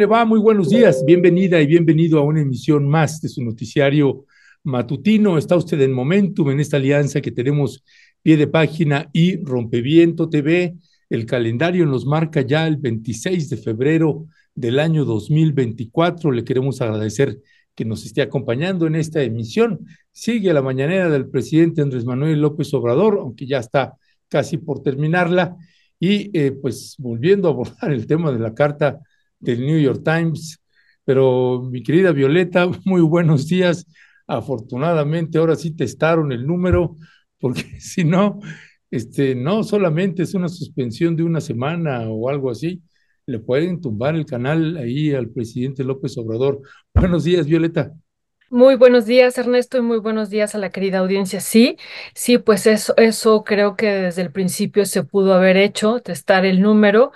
le va? Muy buenos días. Bienvenida y bienvenido a una emisión más de su noticiario matutino. Está usted en Momentum, en esta alianza que tenemos pie de página y Rompeviento TV. El calendario nos marca ya el 26 de febrero del año 2024. Le queremos agradecer que nos esté acompañando en esta emisión. Sigue la mañanera del presidente Andrés Manuel López Obrador, aunque ya está casi por terminarla. Y eh, pues volviendo a abordar el tema de la carta del New York Times. Pero mi querida Violeta, muy buenos días. Afortunadamente ahora sí testaron el número, porque si no, este, no solamente es una suspensión de una semana o algo así, le pueden tumbar el canal ahí al presidente López Obrador. Buenos días, Violeta. Muy buenos días, Ernesto, y muy buenos días a la querida audiencia. Sí, sí, pues eso, eso creo que desde el principio se pudo haber hecho, testar el número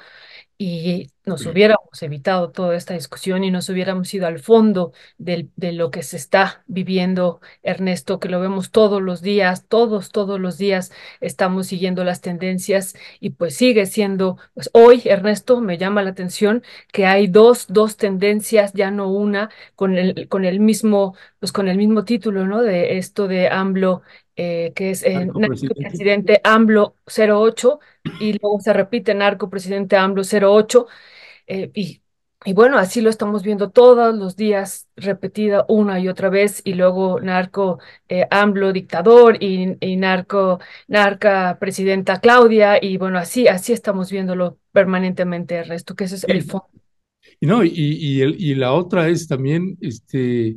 y nos hubiéramos evitado toda esta discusión y nos hubiéramos ido al fondo de lo que se está viviendo, Ernesto, que lo vemos todos los días, todos, todos los días estamos siguiendo las tendencias y pues sigue siendo, pues hoy, Ernesto, me llama la atención que hay dos, dos tendencias, ya no una, con el, con el mismo, pues con el mismo título, ¿no? De esto de AMLO eh, que es el presidente AMLO 08, y luego se repite narco presidente AMLO 08, eh, y, y, bueno, así lo estamos viendo todos los días, repetida una y otra vez, y luego narco eh, AMLO dictador y, y, narco, narca presidenta Claudia, y bueno, así, así estamos viéndolo permanentemente, el resto, que ese es el fondo. Y no, y, y, el, y la otra es también, este,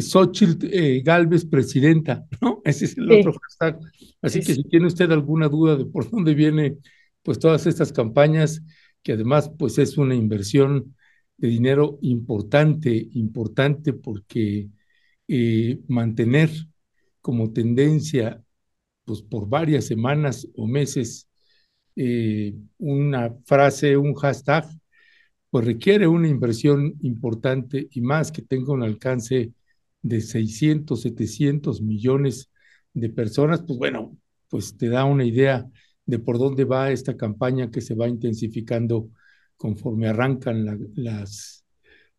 Xochitl eh, Galvez presidenta, ¿no? Ese es el otro hashtag. Así que si tiene usted alguna duda de por dónde viene, pues todas estas campañas, que además pues es una inversión de dinero importante, importante porque eh, mantener como tendencia, pues por varias semanas o meses, eh, una frase, un hashtag, pues requiere una inversión importante y más que tenga un alcance de 600, 700 millones de personas, pues bueno, pues te da una idea de por dónde va esta campaña que se va intensificando conforme arrancan las,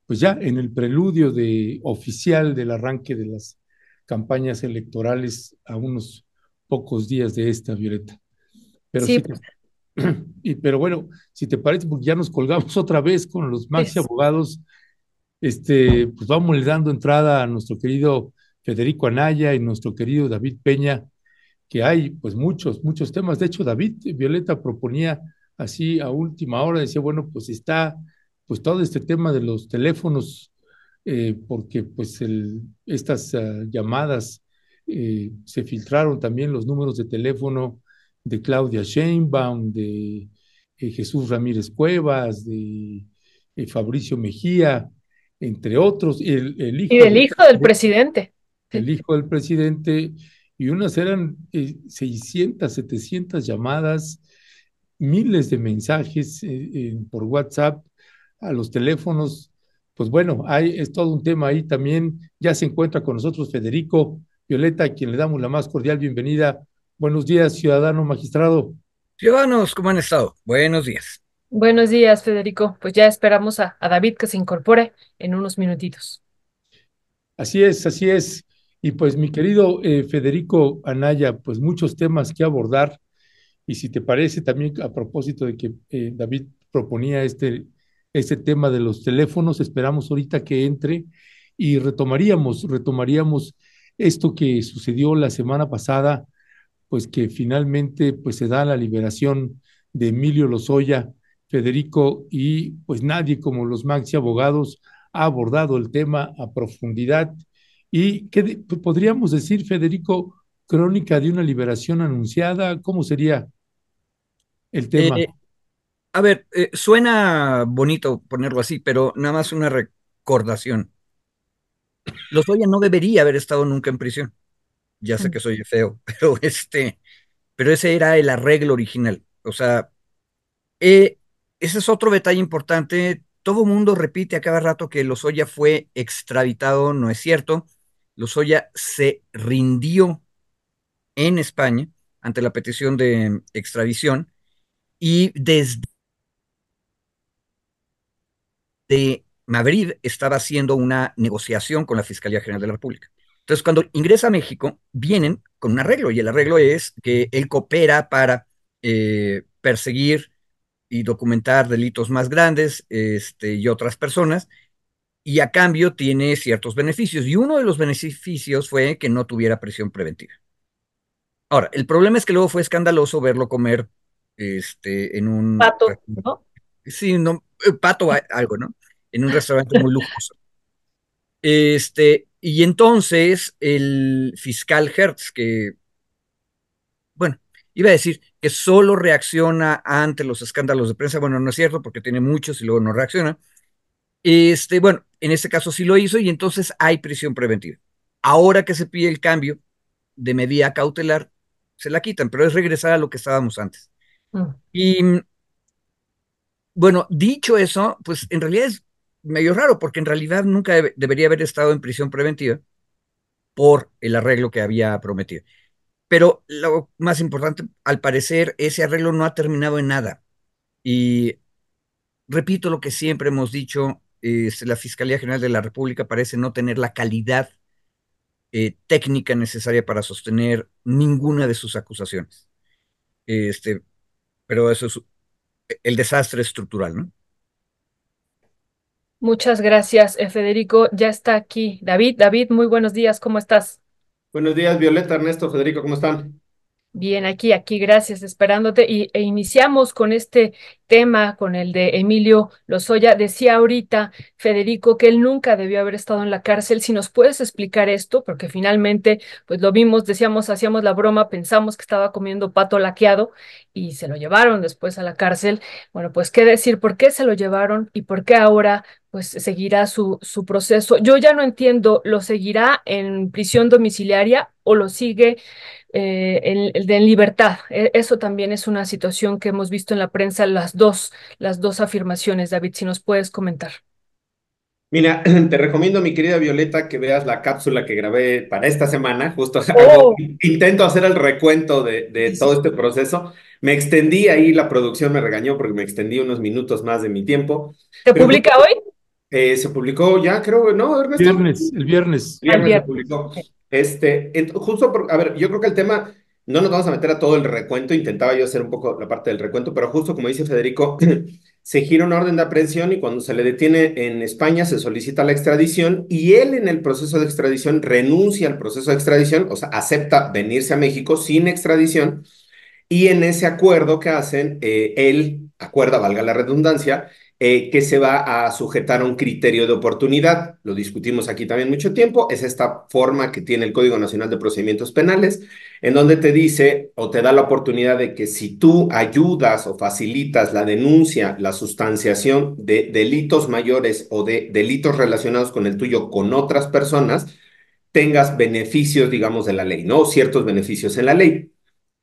pues ya en el preludio de, oficial del arranque de las campañas electorales a unos pocos días de esta, Violeta. Pero sí. Pues. y, pero bueno, si te parece, porque ya nos colgamos otra vez con los maxi abogados este, pues vamos dando entrada a nuestro querido Federico Anaya y nuestro querido David Peña, que hay pues muchos, muchos temas. De hecho, David Violeta proponía así a última hora, decía, bueno, pues está pues todo este tema de los teléfonos, eh, porque pues el, estas uh, llamadas eh, se filtraron también los números de teléfono de Claudia Sheinbaum, de eh, Jesús Ramírez Cuevas, de Fabricio Mejía, entre otros. El, el hijo y del hijo del presidente. El hijo del presidente, y unas eran 600, eh, 700 llamadas, miles de mensajes eh, por WhatsApp a los teléfonos. Pues bueno, hay, es todo un tema ahí también. Ya se encuentra con nosotros Federico Violeta, a quien le damos la más cordial bienvenida. Buenos días, ciudadano magistrado. Ciudadanos, ¿cómo han estado? Buenos días. Buenos días, Federico. Pues ya esperamos a, David que se incorpore en unos minutitos. Así es, así es. Y pues mi querido eh, Federico Anaya, pues muchos temas que abordar. Y si te parece también a propósito de que eh, David proponía este, este tema de los teléfonos, esperamos ahorita que entre y retomaríamos, retomaríamos esto que sucedió la semana pasada, pues que finalmente pues se da la liberación de Emilio Lozoya Federico, y pues nadie como los maxi abogados ha abordado el tema a profundidad. ¿Y qué podríamos decir, Federico, crónica de una liberación anunciada? ¿Cómo sería el tema? Eh, a ver, eh, suena bonito ponerlo así, pero nada más una recordación. Lozoya no debería haber estado nunca en prisión. Ya sé mm. que soy feo, pero este, pero ese era el arreglo original. O sea, eh, ese es otro detalle importante. Todo mundo repite a cada rato que Lozoya fue extraditado, no es cierto. Lozoya se rindió en España ante la petición de extradición y desde de Madrid estaba haciendo una negociación con la Fiscalía General de la República. Entonces, cuando ingresa a México, vienen con un arreglo, y el arreglo es que él coopera para eh, perseguir y documentar delitos más grandes este, y otras personas, y a cambio tiene ciertos beneficios. Y uno de los beneficios fue que no tuviera prisión preventiva. Ahora, el problema es que luego fue escandaloso verlo comer este, en un... Pato, ¿no? Sí, no, eh, pato algo, ¿no? En un restaurante muy lujoso. Este, y entonces el fiscal Hertz, que, bueno, iba a decir que solo reacciona ante los escándalos de prensa, bueno, no es cierto porque tiene muchos y luego no reacciona. Este, bueno, en este caso sí lo hizo y entonces hay prisión preventiva. Ahora que se pide el cambio de medida cautelar, se la quitan, pero es regresar a lo que estábamos antes. Mm. Y bueno, dicho eso, pues en realidad es medio raro, porque en realidad nunca debería haber estado en prisión preventiva por el arreglo que había prometido. Pero lo más importante, al parecer, ese arreglo no ha terminado en nada. Y repito lo que siempre hemos dicho, la Fiscalía General de la República parece no tener la calidad eh, técnica necesaria para sostener ninguna de sus acusaciones. Este, pero eso es el desastre estructural, ¿no? Muchas gracias, eh, Federico. Ya está aquí David. David, muy buenos días, ¿cómo estás? Buenos días, Violeta, Ernesto, Federico, ¿cómo están? Bien, aquí, aquí, gracias, esperándote. Y, e iniciamos con este tema, con el de Emilio Lozoya. Decía ahorita Federico que él nunca debió haber estado en la cárcel. Si nos puedes explicar esto, porque finalmente, pues lo vimos, decíamos, hacíamos la broma, pensamos que estaba comiendo pato laqueado y se lo llevaron después a la cárcel. Bueno, pues qué decir, por qué se lo llevaron y por qué ahora pues seguirá su, su proceso. Yo ya no entiendo, ¿lo seguirá en prisión domiciliaria o lo sigue eh, en, en, libertad. E, eso también es una situación que hemos visto en la prensa, las dos, las dos afirmaciones, David, si nos puedes comentar. Mira, te recomiendo, mi querida Violeta, que veas la cápsula que grabé para esta semana. Justo oh. intento hacer el recuento de, de todo este proceso. Me extendí ahí, la producción me regañó porque me extendí unos minutos más de mi tiempo. ¿Se publica hoy? Eh, se publicó ya, creo, ¿no, Ernesto? Viernes, el viernes. El viernes, se publicó. Este, justo, por, a ver, yo creo que el tema, no nos vamos a meter a todo el recuento, intentaba yo hacer un poco la parte del recuento, pero justo como dice Federico, se gira una orden de aprehensión y cuando se le detiene en España se solicita la extradición y él en el proceso de extradición renuncia al proceso de extradición, o sea, acepta venirse a México sin extradición y en ese acuerdo que hacen, eh, él acuerda, valga la redundancia, eh, que se va a sujetar a un criterio de oportunidad. Lo discutimos aquí también mucho tiempo. Es esta forma que tiene el Código Nacional de Procedimientos Penales, en donde te dice o te da la oportunidad de que si tú ayudas o facilitas la denuncia, la sustanciación de delitos mayores o de delitos relacionados con el tuyo con otras personas, tengas beneficios, digamos, de la ley, ¿no? Ciertos beneficios en la ley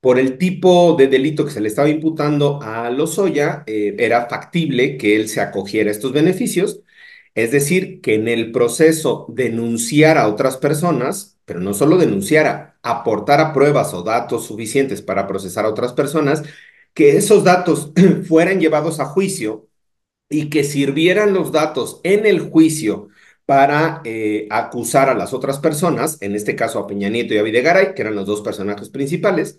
por el tipo de delito que se le estaba imputando a Lozoya, eh, era factible que él se acogiera a estos beneficios, es decir, que en el proceso denunciara a otras personas, pero no solo denunciara, aportara pruebas o datos suficientes para procesar a otras personas, que esos datos fueran llevados a juicio y que sirvieran los datos en el juicio para eh, acusar a las otras personas, en este caso a Peña Nieto y a Videgaray, que eran los dos personajes principales,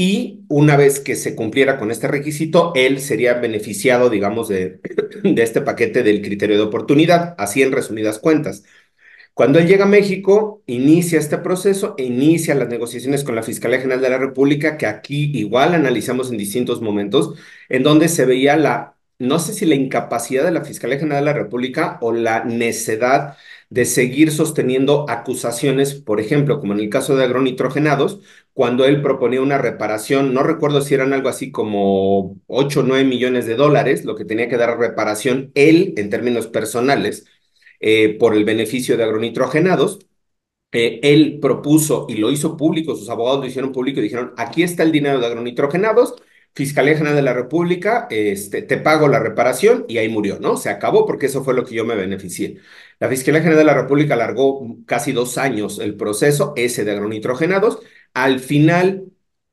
y una vez que se cumpliera con este requisito, él sería beneficiado, digamos, de, de este paquete del criterio de oportunidad, así en resumidas cuentas. Cuando él llega a México, inicia este proceso e inicia las negociaciones con la Fiscalía General de la República, que aquí igual analizamos en distintos momentos, en donde se veía la, no sé si la incapacidad de la Fiscalía General de la República o la necedad de seguir sosteniendo acusaciones, por ejemplo, como en el caso de agronitrogenados, cuando él proponía una reparación, no recuerdo si eran algo así como 8 o 9 millones de dólares, lo que tenía que dar reparación él en términos personales eh, por el beneficio de agronitrogenados. Eh, él propuso y lo hizo público, sus abogados lo hicieron público y dijeron, aquí está el dinero de agronitrogenados, Fiscalía General de la República, este, te pago la reparación y ahí murió, ¿no? Se acabó porque eso fue lo que yo me beneficié. La Fiscalía General de la República alargó casi dos años el proceso, ese de agronitrogenados. Al final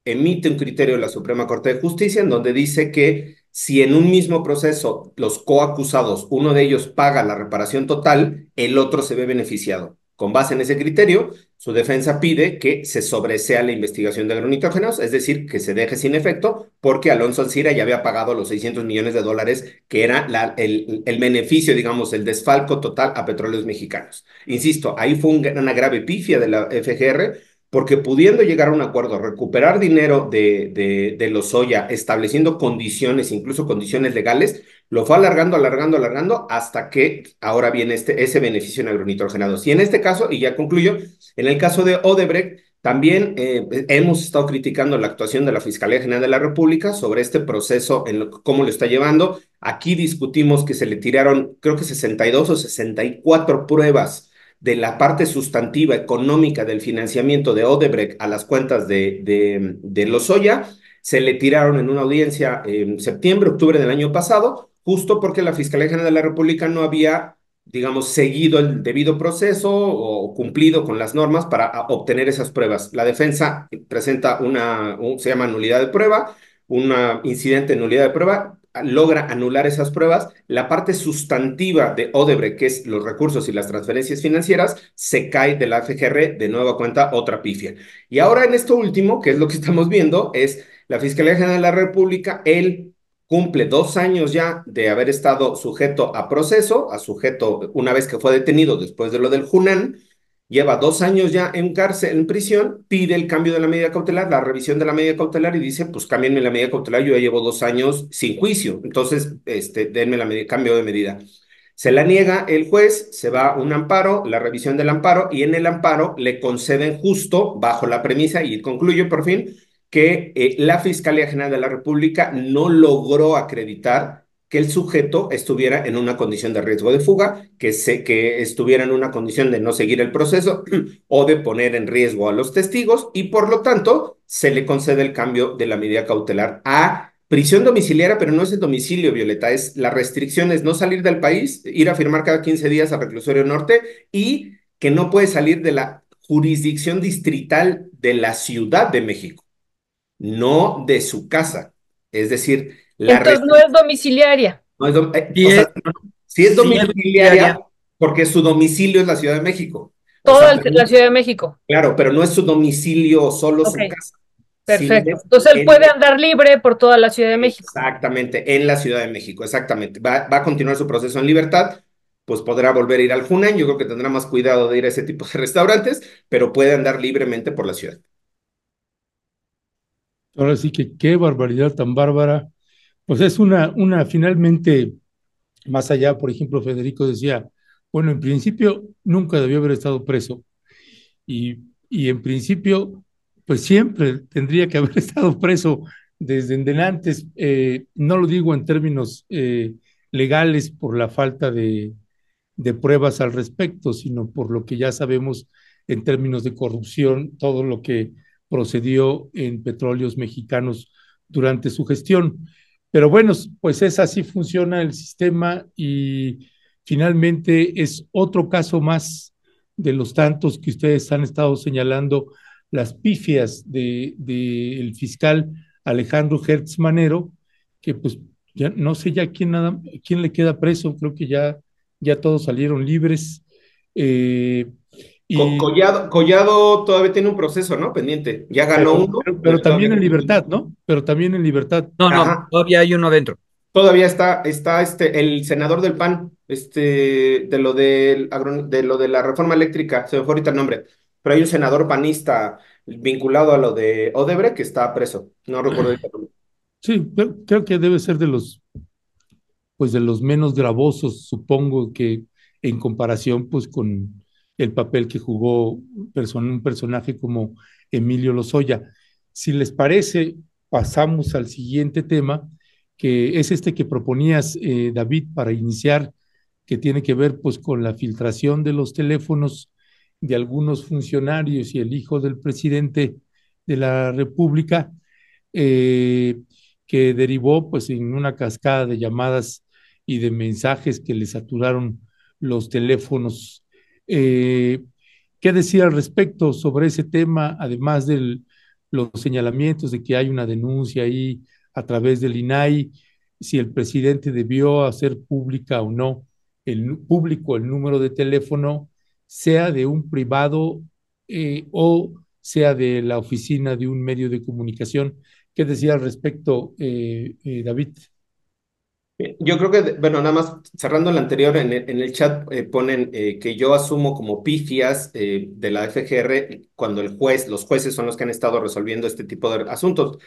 emite un criterio de la Suprema Corte de Justicia en donde dice que si en un mismo proceso los coacusados, uno de ellos paga la reparación total, el otro se ve beneficiado. Con base en ese criterio, su defensa pide que se sobresea la investigación de agronitrógenos, es decir, que se deje sin efecto, porque Alonso Alcira ya había pagado los 600 millones de dólares, que era el, beneficio, digamos, el desfalco total a petróleos mexicanos. Insisto, ahí fue una grave pifia de la FGR, porque pudiendo llegar a un acuerdo, recuperar dinero de, de, de estableciendo condiciones, incluso condiciones legales, lo fue alargando, alargando, alargando, hasta que ahora viene este, ese beneficio en agronitrogenados. Y en este caso, y ya concluyo, en el caso de Odebrecht, también eh, hemos estado criticando la actuación de la Fiscalía General de la República sobre este proceso, en lo, cómo lo está llevando. Aquí discutimos que se le tiraron, creo que 62 o 64 pruebas de la parte sustantiva económica del financiamiento de Odebrecht a las cuentas de, de, de se le tiraron en una audiencia en septiembre, octubre del año pasado, justo porque la Fiscalía General de la República no había, digamos, seguido el debido proceso o cumplido con las normas para obtener esas pruebas. La defensa presenta una, un, se llama nulidad de prueba, un incidente de nulidad de prueba, logra anular esas pruebas, la parte sustantiva de Odebrecht, que es los recursos y las transferencias financieras, se cae de la FGR, de nueva cuenta otra pifia. Y ahora en esto último, que es lo que estamos viendo, es la Fiscalía General de la República, él cumple dos años ya de haber estado sujeto a proceso, a sujeto una vez que fue detenido después de lo del Junan, lleva dos años ya en cárcel, en prisión, pide el cambio de la medida cautelar, la revisión de la medida cautelar y dice, pues cámbienme la medida cautelar, yo ya llevo dos años sin juicio, entonces, este, denme la medida, cambio de medida. Se la niega el juez, se va un amparo, la revisión del amparo, y en el amparo le conceden justo, bajo la premisa, y concluyo por fin, que eh, la Fiscalía General de la República no logró acreditar que el sujeto estuviera en una condición de riesgo de fuga, que, se, que estuviera en una condición de no seguir el proceso o de poner en riesgo a los testigos y por lo tanto se le concede el cambio de la medida cautelar a prisión domiciliaria, pero no es el domicilio, Violeta, es la restricción es no salir del país, ir a firmar cada 15 días al reclusorio norte y que no puede salir de la jurisdicción distrital de la Ciudad de México no de su casa. Es decir, la Entonces no es domiciliaria. No es dom eh, sea, sí es domiciliaria porque su domicilio es la Ciudad de México. Toda o sea, la Ciudad de México. Claro, pero no es su domicilio, solo okay. su casa. Perfecto. Sí, Entonces él en, puede andar libre por toda la Ciudad de México. Exactamente, en la Ciudad de México, exactamente. Va, va, a continuar su proceso en libertad, pues podrá volver a ir al Hunan. Yo creo que tendrá más cuidado de ir a ese tipo de restaurantes, pero puede andar libremente por la ciudad. Ahora sí que qué barbaridad tan bárbara. Pues es una, una finalmente, más allá, por ejemplo, Federico decía, bueno, en principio nunca debió haber estado preso. Y, y en principio, pues siempre tendría que haber estado preso desde en antes. Eh, no lo digo en términos eh, legales por la falta de, de pruebas al respecto, sino por lo que ya sabemos en términos de corrupción, todo lo que procedió en petróleos mexicanos durante su gestión. Pero bueno, pues es así funciona el sistema y finalmente es otro caso más de los tantos que ustedes han estado señalando, las pifias del de, el fiscal Alejandro Hertz Manero, que pues ya no sé ya quién, nada, quién le queda preso, creo que ya, ya todos salieron libres. Eh, y... Collado, Collado, todavía tiene un proceso, ¿no? Pendiente. Ya ganó pero, uno. Pero, pero también en libertad, ¿no? Pero también en libertad. No, no, Ajá. todavía hay uno adentro. Todavía está, está este, el senador del PAN, este, de lo de, de lo de la reforma eléctrica, se me fue ahorita el nombre, pero hay un senador panista vinculado a lo de Odebrecht que está preso. No recuerdo el nombre. Sí, creo que debe ser de los, pues de los menos gravosos, supongo que en comparación, pues con el papel que jugó un personaje como Emilio Lozoya. Si les parece, pasamos al siguiente tema, que es este que proponías, eh, David, para iniciar, que tiene que ver pues con la filtración de los teléfonos de algunos funcionarios y el hijo del presidente de la República, eh, que derivó pues en una cascada de llamadas y de mensajes que le saturaron los teléfonos eh, ¿Qué decir al respecto sobre ese tema, además de los señalamientos de que hay una denuncia ahí a través del INAI? si el presidente debió hacer pública o no el público el número de teléfono, sea de un privado eh, o sea de la oficina de un medio de comunicación. ¿Qué decía al respecto, eh, eh, David? Yo creo que, bueno, nada más cerrando el anterior, en el, chat ponen que yo asumo como pifias de la FGR cuando el juez, los jueces son los que han estado resolviendo este tipo de asuntos.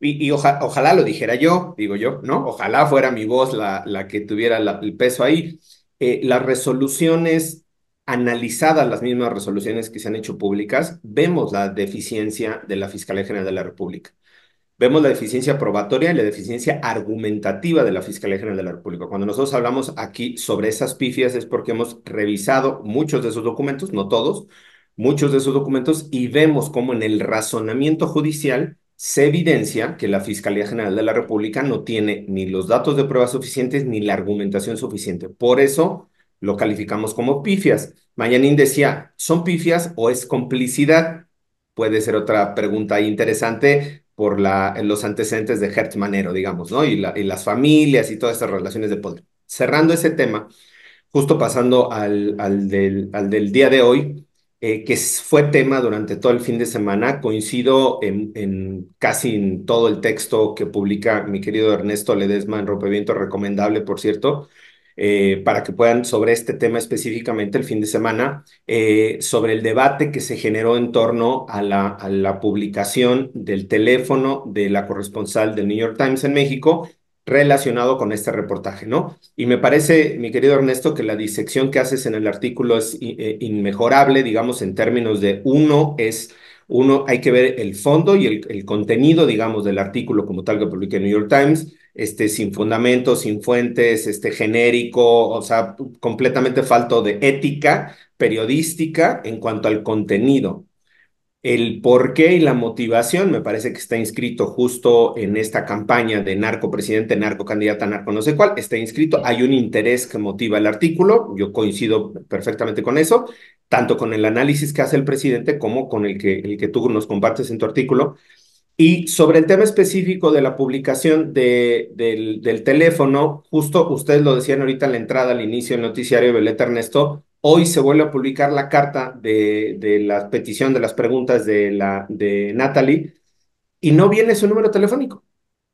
Y, ojalá lo dijera yo, digo yo, ¿no? Ojalá fuera mi voz la, la que tuviera el peso ahí. las resoluciones analizadas las mismas resoluciones que se han hecho públicas, vemos la deficiencia de la Fiscalía General de la República. Vemos la deficiencia probatoria y la deficiencia argumentativa de la Fiscalía General de la República. Cuando nosotros hablamos aquí sobre esas pifias es porque hemos revisado muchos de esos documentos, no todos, muchos de esos documentos y vemos cómo en el razonamiento judicial se evidencia que la Fiscalía General de la República no tiene ni los datos de prueba suficientes ni la argumentación suficiente. Por eso lo calificamos como pifias. Mayanín decía, ¿son pifias o es complicidad? Puede ser otra pregunta interesante por la, los antecedentes de Hertz Manero, digamos, ¿no? Y, y las familias y todas estas relaciones de poder. Cerrando ese tema, justo pasando al, al, del, al del día de hoy, eh, que fue tema durante todo el fin de semana. Coincido en, en, casi en todo el texto que publica mi querido Ernesto Ledesma en Rompeviento, recomendable, por cierto, eh, para que puedan sobre este tema específicamente el fin de semana, eh, sobre el debate que se generó en torno a la, publicación del teléfono de la corresponsal del New York Times en México relacionado con este reportaje, ¿no? Y me parece, mi querido Ernesto, que la disección que haces en el artículo es eh, inmejorable, digamos, en términos de uno es uno, hay que ver el fondo y el, el, contenido, digamos, del artículo como tal que publica el New York Times, este, sin fundamentos, sin fuentes, este, genérico, o sea, completamente falto de ética periodística en cuanto al contenido. El porqué y la motivación me parece que está inscrito justo en esta campaña de narco presidente, narco candidata, narco no sé cuál, está inscrito. Hay un interés que motiva el artículo, yo coincido perfectamente con eso, tanto con el análisis que hace el presidente como con el que, el que tú nos compartes en tu artículo. Y sobre el tema específico de la publicación de, del, teléfono, justo ustedes lo decían ahorita en la entrada al inicio del noticiario, Beleta Ernesto, hoy se vuelve a publicar la carta de, de la petición de las preguntas de, la, de Natalie y no viene su número telefónico.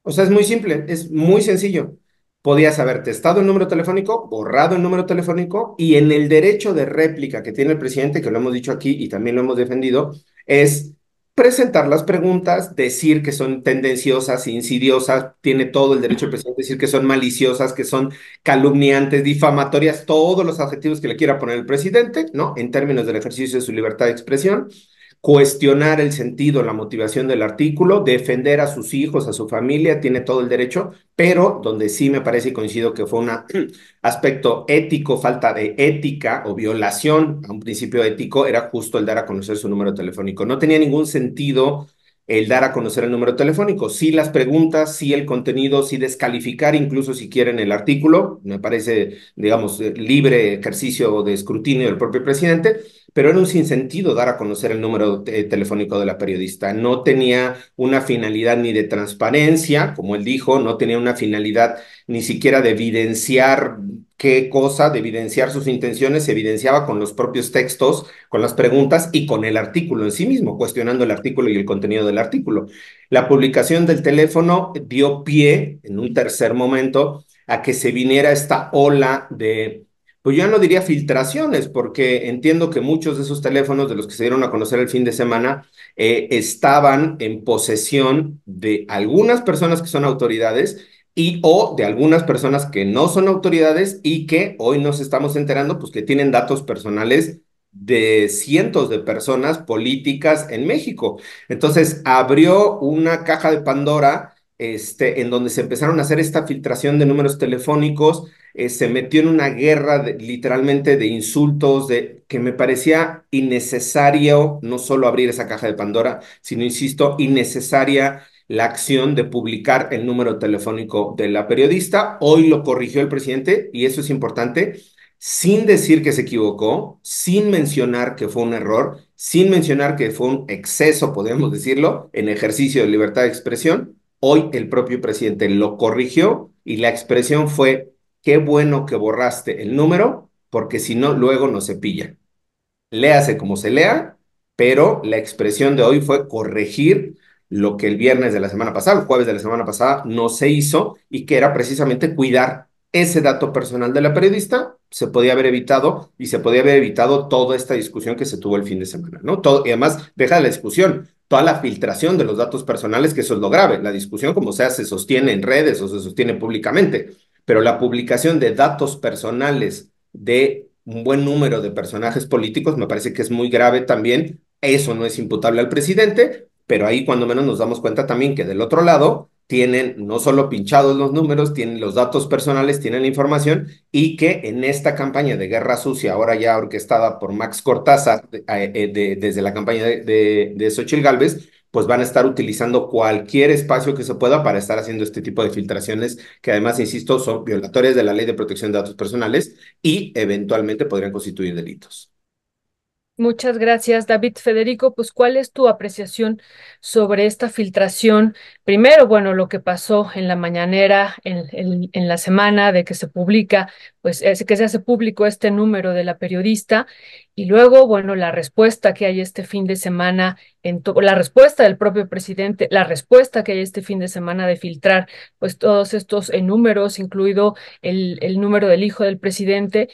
O sea, es muy simple, es muy sencillo. Podías haber testado el número telefónico, borrado el número telefónico y en el derecho de réplica que tiene el presidente, que lo hemos dicho aquí y también lo hemos defendido, es presentar las preguntas, decir que son tendenciosas, insidiosas, tiene todo el derecho el presidente a decir que son maliciosas, que son calumniantes, difamatorias, todos los adjetivos que le quiera poner el presidente, ¿no? En términos del ejercicio de su libertad de expresión cuestionar el sentido, la motivación del artículo, defender a sus hijos, a su familia, tiene todo el derecho, pero donde sí me parece y coincido que fue un aspecto ético, falta de ética o violación a un principio ético, era justo el dar a conocer su número telefónico. No tenía ningún sentido el dar a conocer el número telefónico. Sí las preguntas, sí el contenido, sí descalificar incluso si quieren el artículo. Me parece, digamos, libre ejercicio de escrutinio del propio presidente, pero era un sinsentido dar a conocer el número telefónico de la periodista. No tenía una finalidad ni de transparencia, como él dijo, no tenía una finalidad ni siquiera de evidenciar qué cosa, de evidenciar sus intenciones, se evidenciaba con los propios textos, con las preguntas y con el artículo en sí mismo, cuestionando el artículo y el contenido del artículo. La publicación del teléfono dio pie, en un tercer momento, a que se viniera esta ola de, pues yo no diría filtraciones, porque entiendo que muchos de esos teléfonos de los que se dieron a conocer el fin de semana eh, estaban en posesión de algunas personas que son autoridades y o de algunas personas que no son autoridades y que hoy nos estamos enterando, pues que tienen datos personales de cientos de personas políticas en México. Entonces, abrió una caja de Pandora este, en donde se empezaron a hacer esta filtración de números telefónicos, eh, se metió en una guerra literalmente de insultos, de, que me parecía innecesario no solo abrir esa caja de Pandora, sino, insisto, innecesaria la acción de publicar el número telefónico de la periodista. Hoy lo corrigió el presidente y eso es importante, sin decir que se equivocó, sin mencionar que fue un error, sin mencionar que fue un exceso, podemos decirlo, en ejercicio de libertad de expresión. Hoy el propio presidente lo corrigió y la expresión fue, qué bueno que borraste el número, porque si no, luego no se pilla. Léase como se lea, pero la expresión de hoy fue corregir lo que el viernes de la semana pasada, el jueves de la semana pasada, no se hizo y que era precisamente cuidar ese dato personal de la periodista, se podía haber evitado y se podía haber evitado toda esta discusión que se tuvo el fin de semana, ¿no? Todo, y además, deja la discusión, toda la filtración de los datos personales, que eso es lo grave. La discusión, como sea, se sostiene en redes o se sostiene públicamente, pero la publicación de datos personales de un buen número de personajes políticos me parece que es muy grave también. Eso no es imputable al presidente, pero ahí cuando menos nos damos cuenta también que del otro lado tienen no solo pinchados los números, tienen los datos personales, tienen la información y que en esta campaña de guerra sucia, ahora ya orquestada por Max Cortázar eh, eh, desde la campaña de, de, Xochitl Galvez, pues van a estar utilizando cualquier espacio que se pueda para estar haciendo este tipo de filtraciones que además, insisto, son violatorias de la ley de protección de datos personales y eventualmente podrían constituir delitos. Muchas gracias, David Federico. Pues, ¿cuál es tu apreciación sobre esta filtración? Primero, bueno, lo que pasó en la mañanera, en, la semana de que se publica, pues, es, que se hace público este número de la periodista, y luego, bueno, la respuesta que hay este fin de semana, en la respuesta del propio presidente, la respuesta que hay este fin de semana de filtrar, pues, todos estos números, incluido el número del hijo del presidente.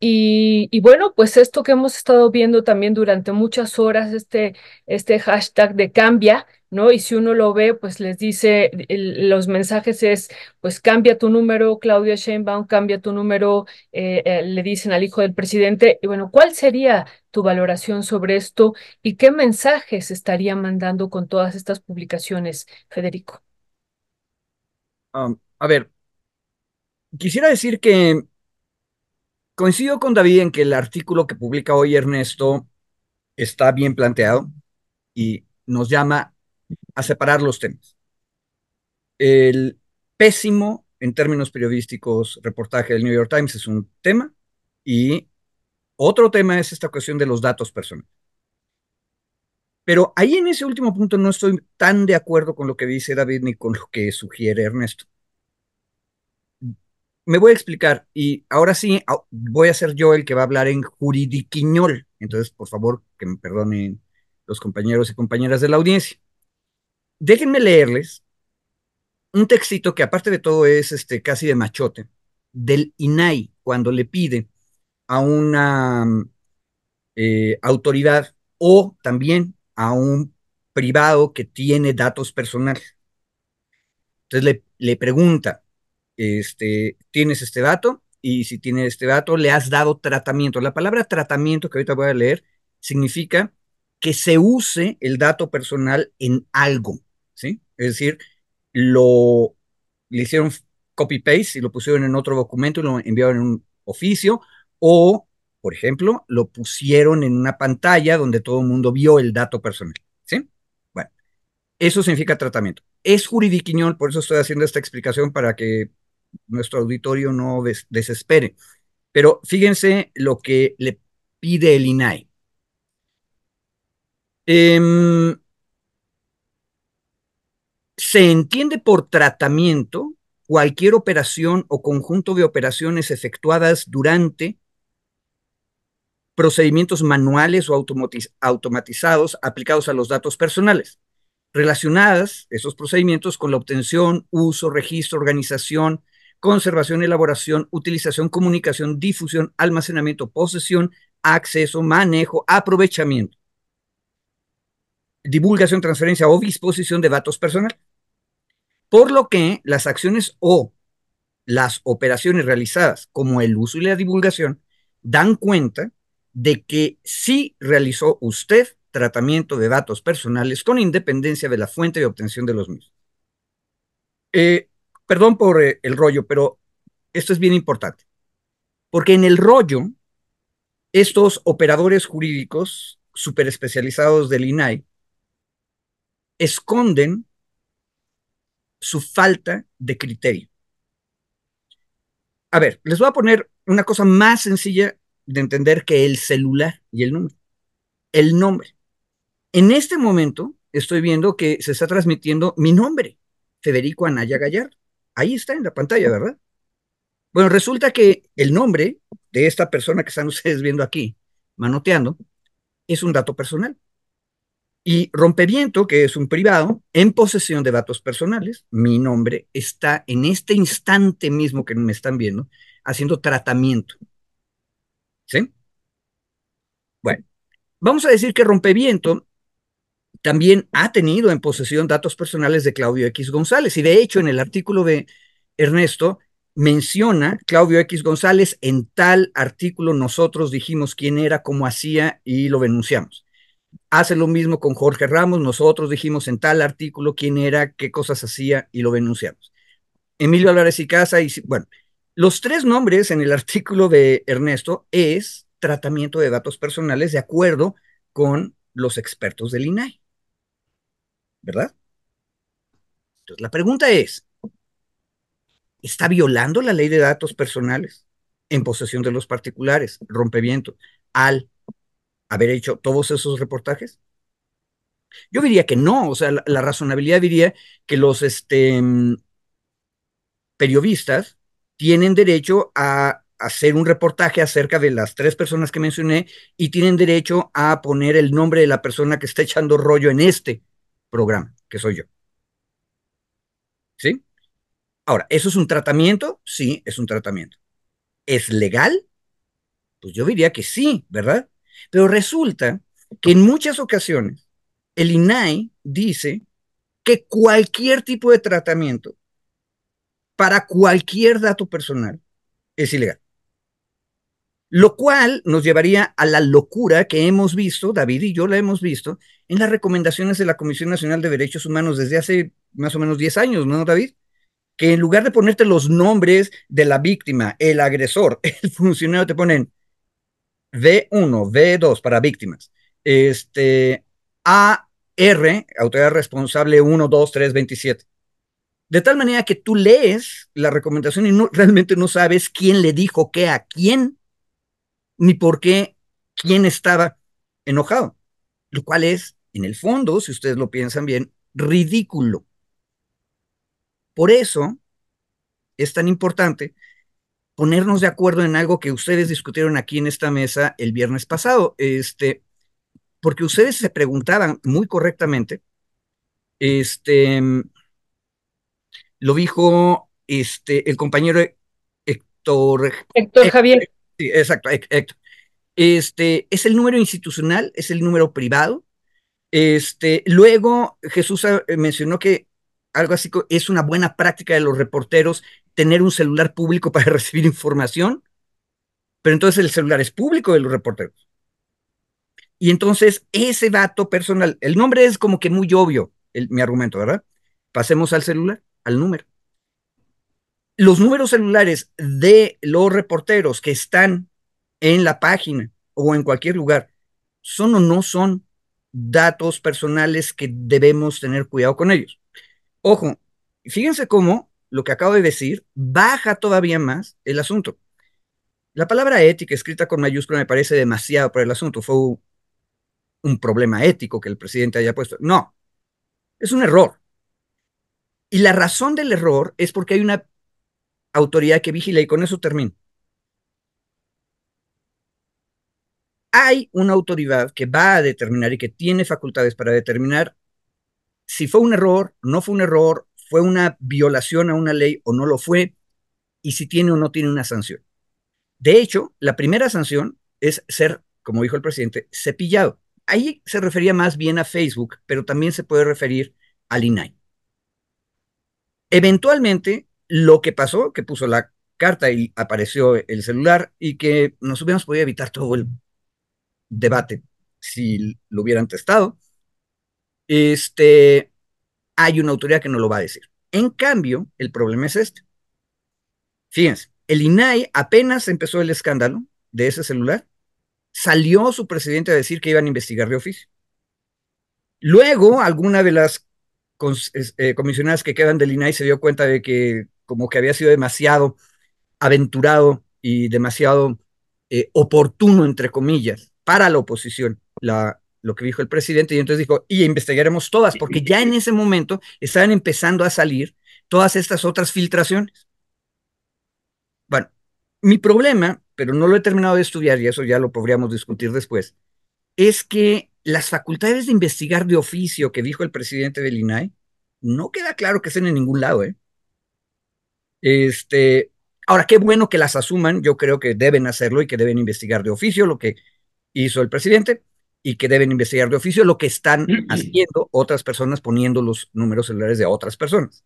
Y, bueno, pues esto que hemos estado viendo también durante muchas horas, este, este hashtag de cambia, ¿no? Y si uno lo ve, pues les dice, los mensajes es, pues cambia tu número, Claudia Sheinbaum, cambia tu número, eh, eh, le dicen al hijo del presidente. Y bueno, ¿cuál sería tu valoración sobre esto y qué mensajes estaría mandando con todas estas publicaciones, Federico? A ver, quisiera decir que Coincido con David en que el artículo que publica hoy Ernesto está bien planteado y nos llama a separar los temas. El pésimo, en términos periodísticos, reportaje del New York Times es un tema y otro tema es esta cuestión de los datos personales. Pero ahí en ese último punto no estoy tan de acuerdo con lo que dice David ni con lo que sugiere Ernesto me voy a explicar y ahora sí voy a ser yo el que va a hablar en juridiquiñol. Entonces, por favor, que me perdonen los compañeros y compañeras de la audiencia. Déjenme leerles un textito que aparte de todo es este, casi de machote, del INAI, cuando le pide a una eh, autoridad o también a un privado que tiene datos personales. Entonces le pregunta, este, tienes este dato y si tienes este dato le has dado tratamiento. La palabra tratamiento que ahorita voy a leer significa que se use el dato personal en algo, ¿sí? Es decir, lo le hicieron copy-paste y lo pusieron en otro documento y lo enviaron en un oficio o, por ejemplo, lo pusieron en una pantalla donde todo el mundo vio el dato personal, ¿sí? Bueno, eso significa tratamiento. Es juridiquiñol, por eso estoy haciendo esta explicación para que nuestro auditorio no desespere. Pero fíjense lo que le pide el INAI. Em, se entiende por tratamiento cualquier operación o conjunto de operaciones efectuadas durante procedimientos manuales o automatizados aplicados a los datos personales, relacionadas esos procedimientos con la obtención, uso, registro, organización, conservación, elaboración, utilización, comunicación, difusión, almacenamiento, posesión, acceso, manejo, aprovechamiento, divulgación, transferencia o disposición de datos personales. Por lo que las acciones o las operaciones realizadas, como el uso y la divulgación, dan cuenta de que sí realizó usted tratamiento de datos personales con independencia de la fuente de obtención de los mismos. Eh, perdón por eh, el rollo, pero esto es bien importante. Porque en el rollo, estos operadores jurídicos super especializados del INAI esconden su falta de criterio. A ver, les voy a poner una cosa más sencilla de entender que el celular y el nombre. El nombre. En este momento estoy viendo que se está transmitiendo mi nombre, Federico Anaya Gallardo Ahí está en la pantalla, ¿verdad? Bueno, resulta que el nombre de esta persona que están ustedes viendo aquí, manoteando, es un dato personal. Y Rompeviento, que es un privado, en posesión de datos personales, mi nombre está en este instante mismo que me están viendo, haciendo tratamiento. ¿Sí? Bueno, vamos a decir que Rompeviento también ha tenido en posesión datos personales de Claudio X González. Y de hecho, en el artículo de Ernesto, menciona Claudio X González en tal artículo, nosotros dijimos quién era, cómo hacía y lo denunciamos. Hace lo mismo con Jorge Ramos, nosotros dijimos en tal artículo quién era, qué cosas hacía y lo denunciamos. Emilio Álvarez y Casa, y bueno, los tres nombres en el artículo de Ernesto es tratamiento de datos personales de acuerdo con los expertos del INAI. ¿verdad? Entonces, la pregunta es, ¿está violando la ley de datos personales en posesión de los particulares, rompeviento, al haber hecho todos esos reportajes? Yo diría que no, o sea, la, razonabilidad diría que los este, periodistas tienen derecho a hacer un reportaje acerca de las tres personas que mencioné y tienen derecho a poner el nombre de la persona que está echando rollo en este programa, que soy yo. ¿Sí? Ahora, ¿eso es un tratamiento? Sí, es un tratamiento. ¿Es legal? Pues yo diría que sí, ¿verdad? Pero resulta que en muchas ocasiones el INAI dice que cualquier tipo de tratamiento para cualquier dato personal es ilegal lo cual nos llevaría a la locura que hemos visto, David y yo la hemos visto, en las recomendaciones de la Comisión Nacional de Derechos Humanos desde hace más o menos 10 años, ¿no, David? Que en lugar de ponerte los nombres de la víctima, el agresor, el funcionario, te ponen V1, V2 para víctimas, este, AR, autoridad responsable 1, 2, 3, 27. De tal manera que tú lees la recomendación y no, realmente no sabes quién le dijo qué a quién ni por qué quién estaba enojado, lo cual es, en el fondo, si ustedes lo piensan bien, ridículo. Por eso es tan importante ponernos de acuerdo en algo que ustedes discutieron aquí en esta mesa el viernes pasado, este, porque ustedes se preguntaban muy correctamente, este, lo dijo este, el compañero Héctor, Héctor Javier. Sí, exacto, Este, es el número institucional, es el número privado. Este, luego Jesús ah, mencionó que algo así es una buena práctica de los reporteros tener un celular público para recibir información, pero entonces el celular es público de los reporteros. Y entonces ese dato personal, el nombre es como que muy obvio, mi argumento, ¿verdad? Pasemos al celular, al número los números celulares de los reporteros que están en la página o en cualquier lugar son o no son datos personales que debemos tener cuidado con ellos. Ojo, fíjense cómo lo que acabo de decir baja todavía más el asunto. La palabra ética escrita con mayúscula me parece demasiado para el asunto. Fue un problema ético que el presidente haya puesto. No, es un error. Y la razón del error es porque hay una autoridad que vigila y con eso termino. Hay una autoridad que va a determinar y que tiene facultades para determinar si fue un error, no fue un error, fue una violación a una ley o no lo fue, y si tiene o no tiene una sanción. De hecho, la primera sanción es ser, como dijo el presidente, cepillado. Ahí se refería más bien a Facebook, pero también se puede referir al INAI. Eventualmente, lo que pasó, que puso la carta y apareció el celular y que nos hubiéramos podido evitar todo el debate si lo hubieran testado. Este, hay una autoridad que no lo va a decir. En cambio, el problema es este. Fíjense, el INAI apenas empezó el escándalo de ese celular, salió su presidente a decir que iban a investigar de oficio. Luego, alguna de las eh, comisionadas que quedan del INAI se dio cuenta de que como que había sido demasiado aventurado y demasiado eh, oportuno, entre comillas, para la oposición, la, lo que dijo el presidente, y entonces dijo, y investigaremos todas, porque ya en ese momento estaban empezando a salir todas estas otras filtraciones. Bueno, mi problema, pero no lo he terminado de estudiar y eso ya lo podríamos discutir después, es que las facultades de investigar de oficio que dijo el presidente del INAI, no queda claro que estén en ningún lado, ¿eh? Este, ahora, qué bueno que las asuman, yo creo que deben hacerlo y que deben investigar de oficio lo que hizo el presidente y que deben investigar de oficio lo que están haciendo otras personas poniendo los números celulares de otras personas.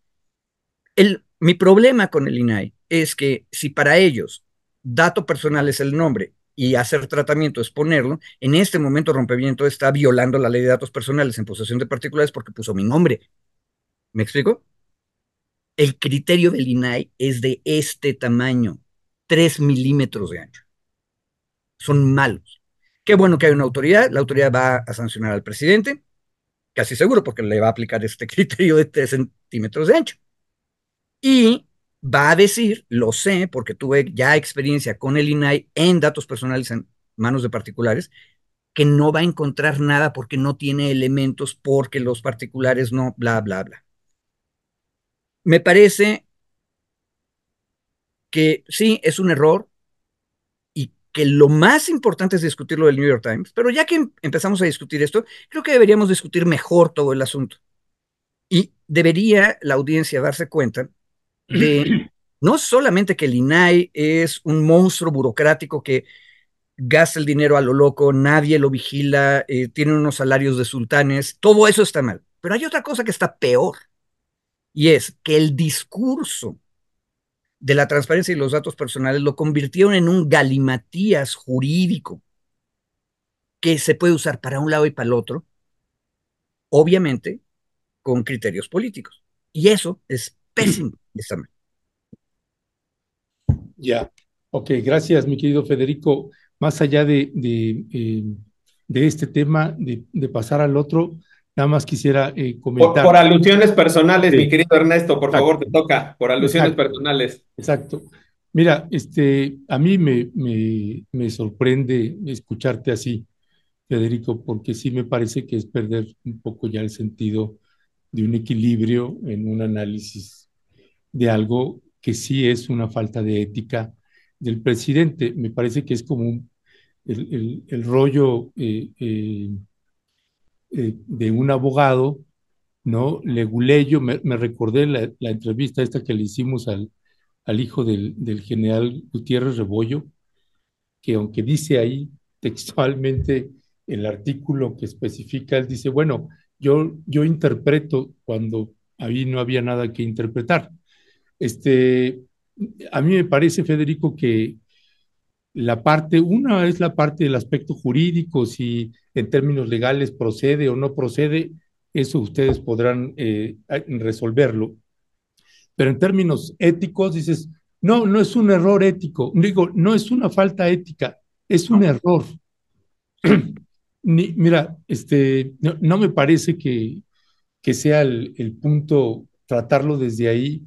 El, mi problema con el INAI es que si para ellos dato personal es el nombre y hacer tratamiento es ponerlo, en este momento rompimiento está violando la ley de datos personales en posesión de particulares porque puso mi nombre. ¿Me explico? El criterio del INAI es de este tamaño, 3 milímetros de ancho. Son malos. Qué bueno que hay una autoridad, la autoridad va a sancionar al presidente, casi seguro, porque le va a aplicar este criterio de 3 centímetros de ancho. Y va a decir, lo sé, porque tuve ya experiencia con el INAI en datos personales en manos de particulares, que no va a encontrar nada porque no tiene elementos, porque los particulares no, bla, bla, bla. Me parece que sí, es un error, que lo más importante es discutir lo del New York Times, pero ya que empezamos a discutir esto, creo que deberíamos discutir mejor todo el asunto. Y debería la audiencia darse cuenta de no solamente que el INAI es un monstruo burocrático que gasta el dinero a lo loco, nadie lo vigila, eh, tiene unos salarios de sultanes, todo eso está mal. Pero hay otra cosa que está peor, y es que el discurso de la transparencia y los datos personales lo convirtieron en un galimatías jurídico que se puede usar para un lado y para el otro, obviamente con criterios políticos. Y eso es pésimo. Ya, ok, gracias mi querido Federico. Más allá de, de, eh, este tema, de, pasar al otro, Nada más quisiera eh, comentar. Por, alusiones personales, mi querido Ernesto, por favor, te toca, por alusiones personales. Exacto. Mira, este, a mí me, me, sorprende escucharte así, Federico, porque sí me parece que es perder un poco ya el sentido de un equilibrio en un análisis de algo que sí es una falta de ética del presidente. Me parece que es como el, rollo eh, eh, eh, de un abogado, ¿no? Leguleyo, me, me recordé la, entrevista esta que le hicimos al, al hijo del, del, general Gutiérrez Rebollo, que aunque dice ahí textualmente el artículo que especifica, él dice, bueno, yo, yo interpreto cuando ahí no había nada que interpretar. Este, a mí me parece, Federico, que la parte, una es la parte del aspecto jurídico, si en términos legales procede o no procede, eso ustedes podrán eh, resolverlo. Pero en términos éticos dices, no, no es un error ético, digo, no es una falta ética, es un error. mira, este, no, me parece que, que sea el, el punto tratarlo desde ahí,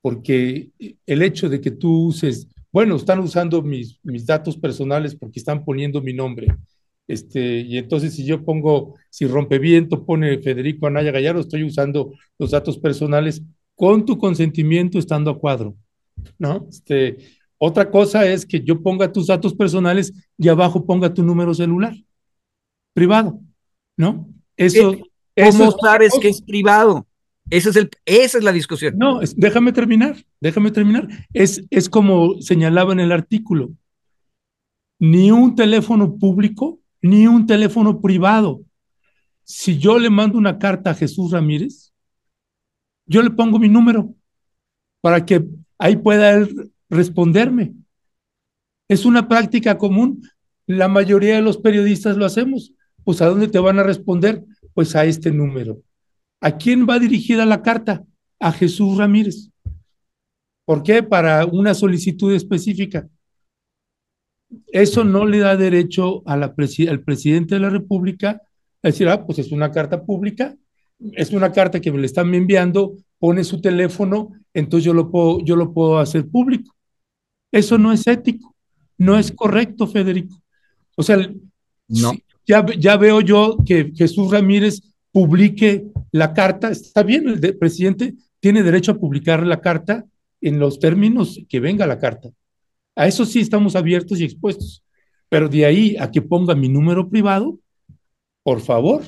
porque el hecho de que tú uses bueno, están usando mis, mis datos personales porque están poniendo mi nombre. Este, y entonces si yo pongo, si rompeviento pone Federico Anaya Gallardo, estoy usando los datos personales con tu consentimiento estando a cuadro, ¿no? Este, otra cosa es que yo ponga tus datos personales y abajo ponga tu número celular privado, ¿no? Eso, ¿Cómo sabes que es privado? Ese es el, esa es la discusión. No, déjame terminar, déjame terminar. Es, es como señalaba en el artículo, ni un teléfono público, ni un teléfono privado. Si yo le mando una carta a Jesús Ramírez, yo le pongo mi número para que ahí pueda él responderme. Es una práctica común. La mayoría de los periodistas lo hacemos. Pues ¿a dónde te van a responder? Pues a este número. ¿A quién va dirigida la carta? A Jesús Ramírez. ¿Por qué? Para una solicitud específica. Eso no le da derecho a la al presidente de la República a decir, ah, pues es una carta pública, es una carta que me le están enviando, pone su teléfono, entonces yo lo puedo, yo lo puedo hacer público. Eso no es ético, no es correcto, Federico. O sea, no. ya, ya veo yo que Jesús Ramírez publique la carta, está bien, el presidente tiene derecho a publicar la carta en los términos que venga la carta. A eso sí estamos abiertos y expuestos. Pero de ahí a que ponga mi número privado, por favor,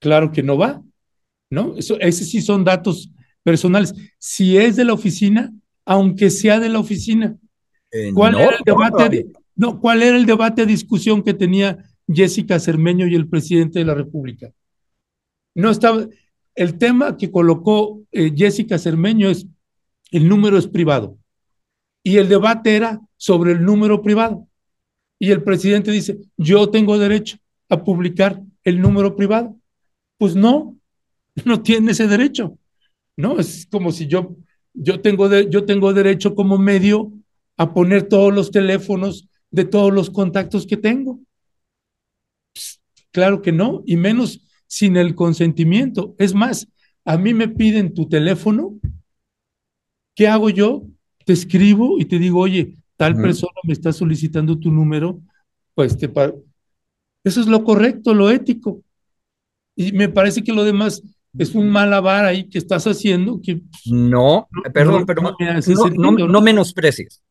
claro que no va, ¿no? Eso, ese sí son datos personales. Si es de la oficina, aunque sea de la oficina. Eh, ¿Cuál era el debate? No, ¿cuál era el debate, discusión que tenía Jessica Cermeño y el presidente de la República? No estaba. El tema que colocó eh, Jessica Cermeño es el número es privado. Y el debate era sobre el número privado. Y el presidente dice, yo tengo derecho a publicar el número privado. Pues no, no tiene ese derecho. ¿no? Es como si yo, yo, tengo, de, yo tengo derecho como medio a poner todos los teléfonos de todos los contactos que tengo. Pues, claro que no, y menos sin el consentimiento. Es más, a mí me piden tu teléfono, ¿qué hago yo? Te escribo y te digo, oye, tal persona me está solicitando tu número, pues te eso es lo correcto, lo ético. Y me parece que lo demás es un malabar ahí que estás haciendo que... Pues, no, perdón, pero no, menosprecies.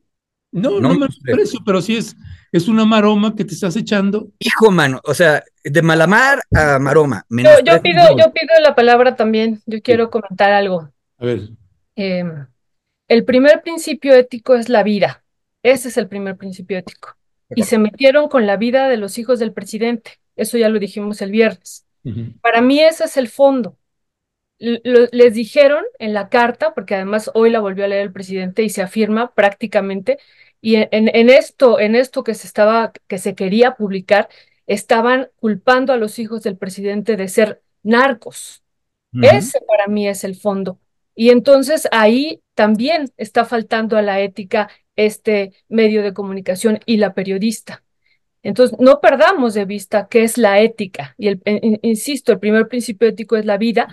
No, no, menosprecio, pero sí es, es una maroma que te estás echando. Hijo, mano, o sea, de malamar a maroma. Yo, pido, yo pido la palabra también, yo quiero comentar algo. A ver. Em, el primer principio ético es la vida. Ese es el primer principio ético. Y se metieron con la vida de los hijos del presidente. Eso ya lo dijimos el viernes. Para mí ese es el fondo les dijeron en la carta, porque además hoy la volvió a leer el presidente y se afirma prácticamente, y en, esto, en esto que se estaba, que se quería publicar, estaban culpando a los hijos del presidente de ser narcos. Ese para mí es el fondo. Y entonces ahí también está faltando a la ética este medio de comunicación y la periodista. Entonces, no perdamos de vista qué es la ética. Y el, insisto, el primer principio ético es la vida,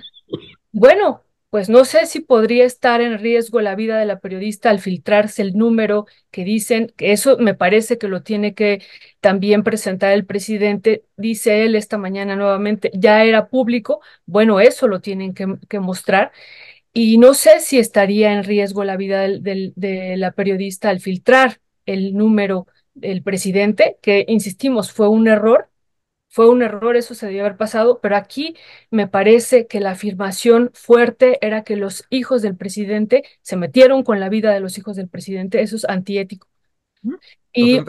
bueno, pues no sé si podría estar en riesgo la vida de la periodista al filtrarse el número que dicen, que eso me parece que lo tiene que también presentar el presidente, dice él esta mañana nuevamente, ya era público, bueno, eso lo tienen que, mostrar. Y no sé si estaría en riesgo la vida de la periodista al filtrar el número del presidente, que insistimos, fue un error, fue un error, eso se debió haber pasado, pero aquí me parece que la afirmación fuerte era que los hijos del presidente se metieron con la vida de los hijos del presidente, eso es antiético. Y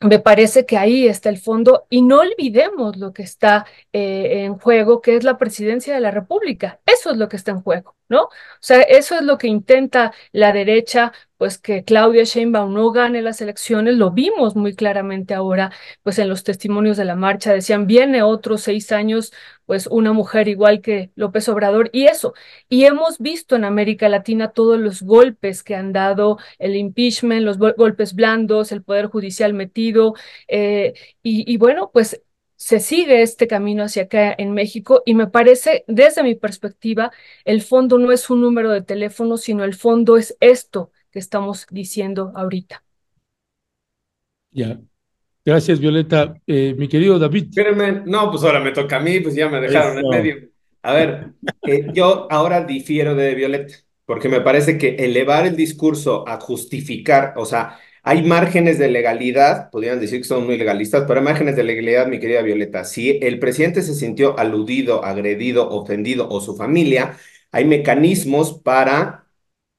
me parece que ahí está el fondo y no olvidemos lo que está eh, en juego, que es la presidencia de la República. Eso es lo que está en juego, ¿no? O sea, eso es lo que intenta la derecha pues que Claudia Sheinbaum no gane las elecciones, lo vimos muy claramente ahora, pues en los testimonios de la marcha decían, viene otros seis años, pues una mujer igual que López Obrador y eso. Y hemos visto en América Latina todos los golpes que han dado el impeachment, los golpes blandos, el Poder Judicial metido, eh, y, y bueno, pues se sigue este camino hacia acá en México y me parece, desde mi perspectiva, el fondo no es un número de teléfono, sino el fondo es esto, que estamos diciendo ahorita. Ya. Gracias, Violeta. Eh, mi querido David. Espérenme, no, pues ahora me toca a mí, pues ya me dejaron en medio. A ver, eh, yo ahora difiero de Violeta, porque me parece que elevar el discurso a justificar, o sea, hay márgenes de legalidad, podrían decir que son muy legalistas, pero hay márgenes de legalidad, mi querida Violeta. Si el presidente se sintió aludido, agredido, ofendido o su familia, hay mecanismos para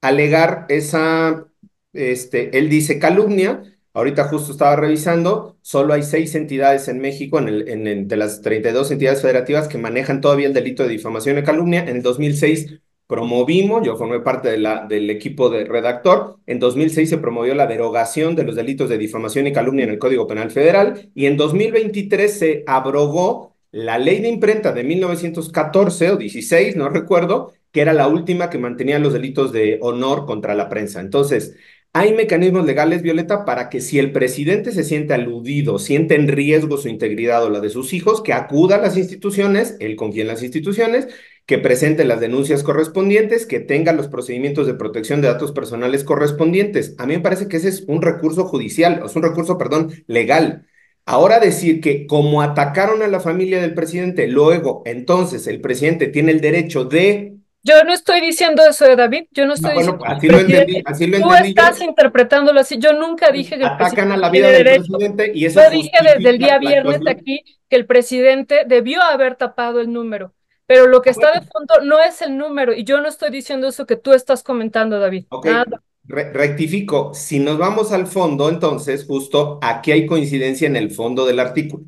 alegar esa, este, él dice calumnia, ahorita justo estaba revisando, solo hay seis entidades en México, en el, en, entre las 32 entidades federativas que manejan todavía el delito de difamación y calumnia. En el 2006 promovimos, yo formé parte de la, del equipo de redactor, en 2006 se promovió la derogación de los delitos de difamación y calumnia en el Código Penal Federal y en 2023 se abrogó la ley de imprenta de 1914 o 16, no recuerdo, que era la última que mantenía los delitos de honor contra la prensa. Entonces, hay mecanismos legales, Violeta, para que si el presidente se siente aludido, siente en riesgo su integridad o la de sus hijos, que acuda a las instituciones, él confía en las instituciones, que presente las denuncias correspondientes, que tenga los procedimientos de protección de datos personales correspondientes. A mí me parece que ese es un recurso judicial, es un recurso, perdón, legal. Ahora decir que como atacaron a la familia del presidente, luego entonces el presidente tiene el derecho de Yo no estoy diciendo eso de David, yo no estoy No, bueno, diciendo así lo entendí, así lo Tú entendí yo. estás interpretándolo así. Yo nunca dije que el Atacan presidente a la vida del derecho. presidente y eso Yo dije desde el día la viernes actuación. aquí que el presidente debió haber tapado el número, pero lo que está de fondo no es el número y yo no estoy diciendo eso que tú estás comentando, David. Ok, Nada. re- rectifico. Si nos vamos al fondo, entonces, justo aquí hay coincidencia en el fondo del artículo.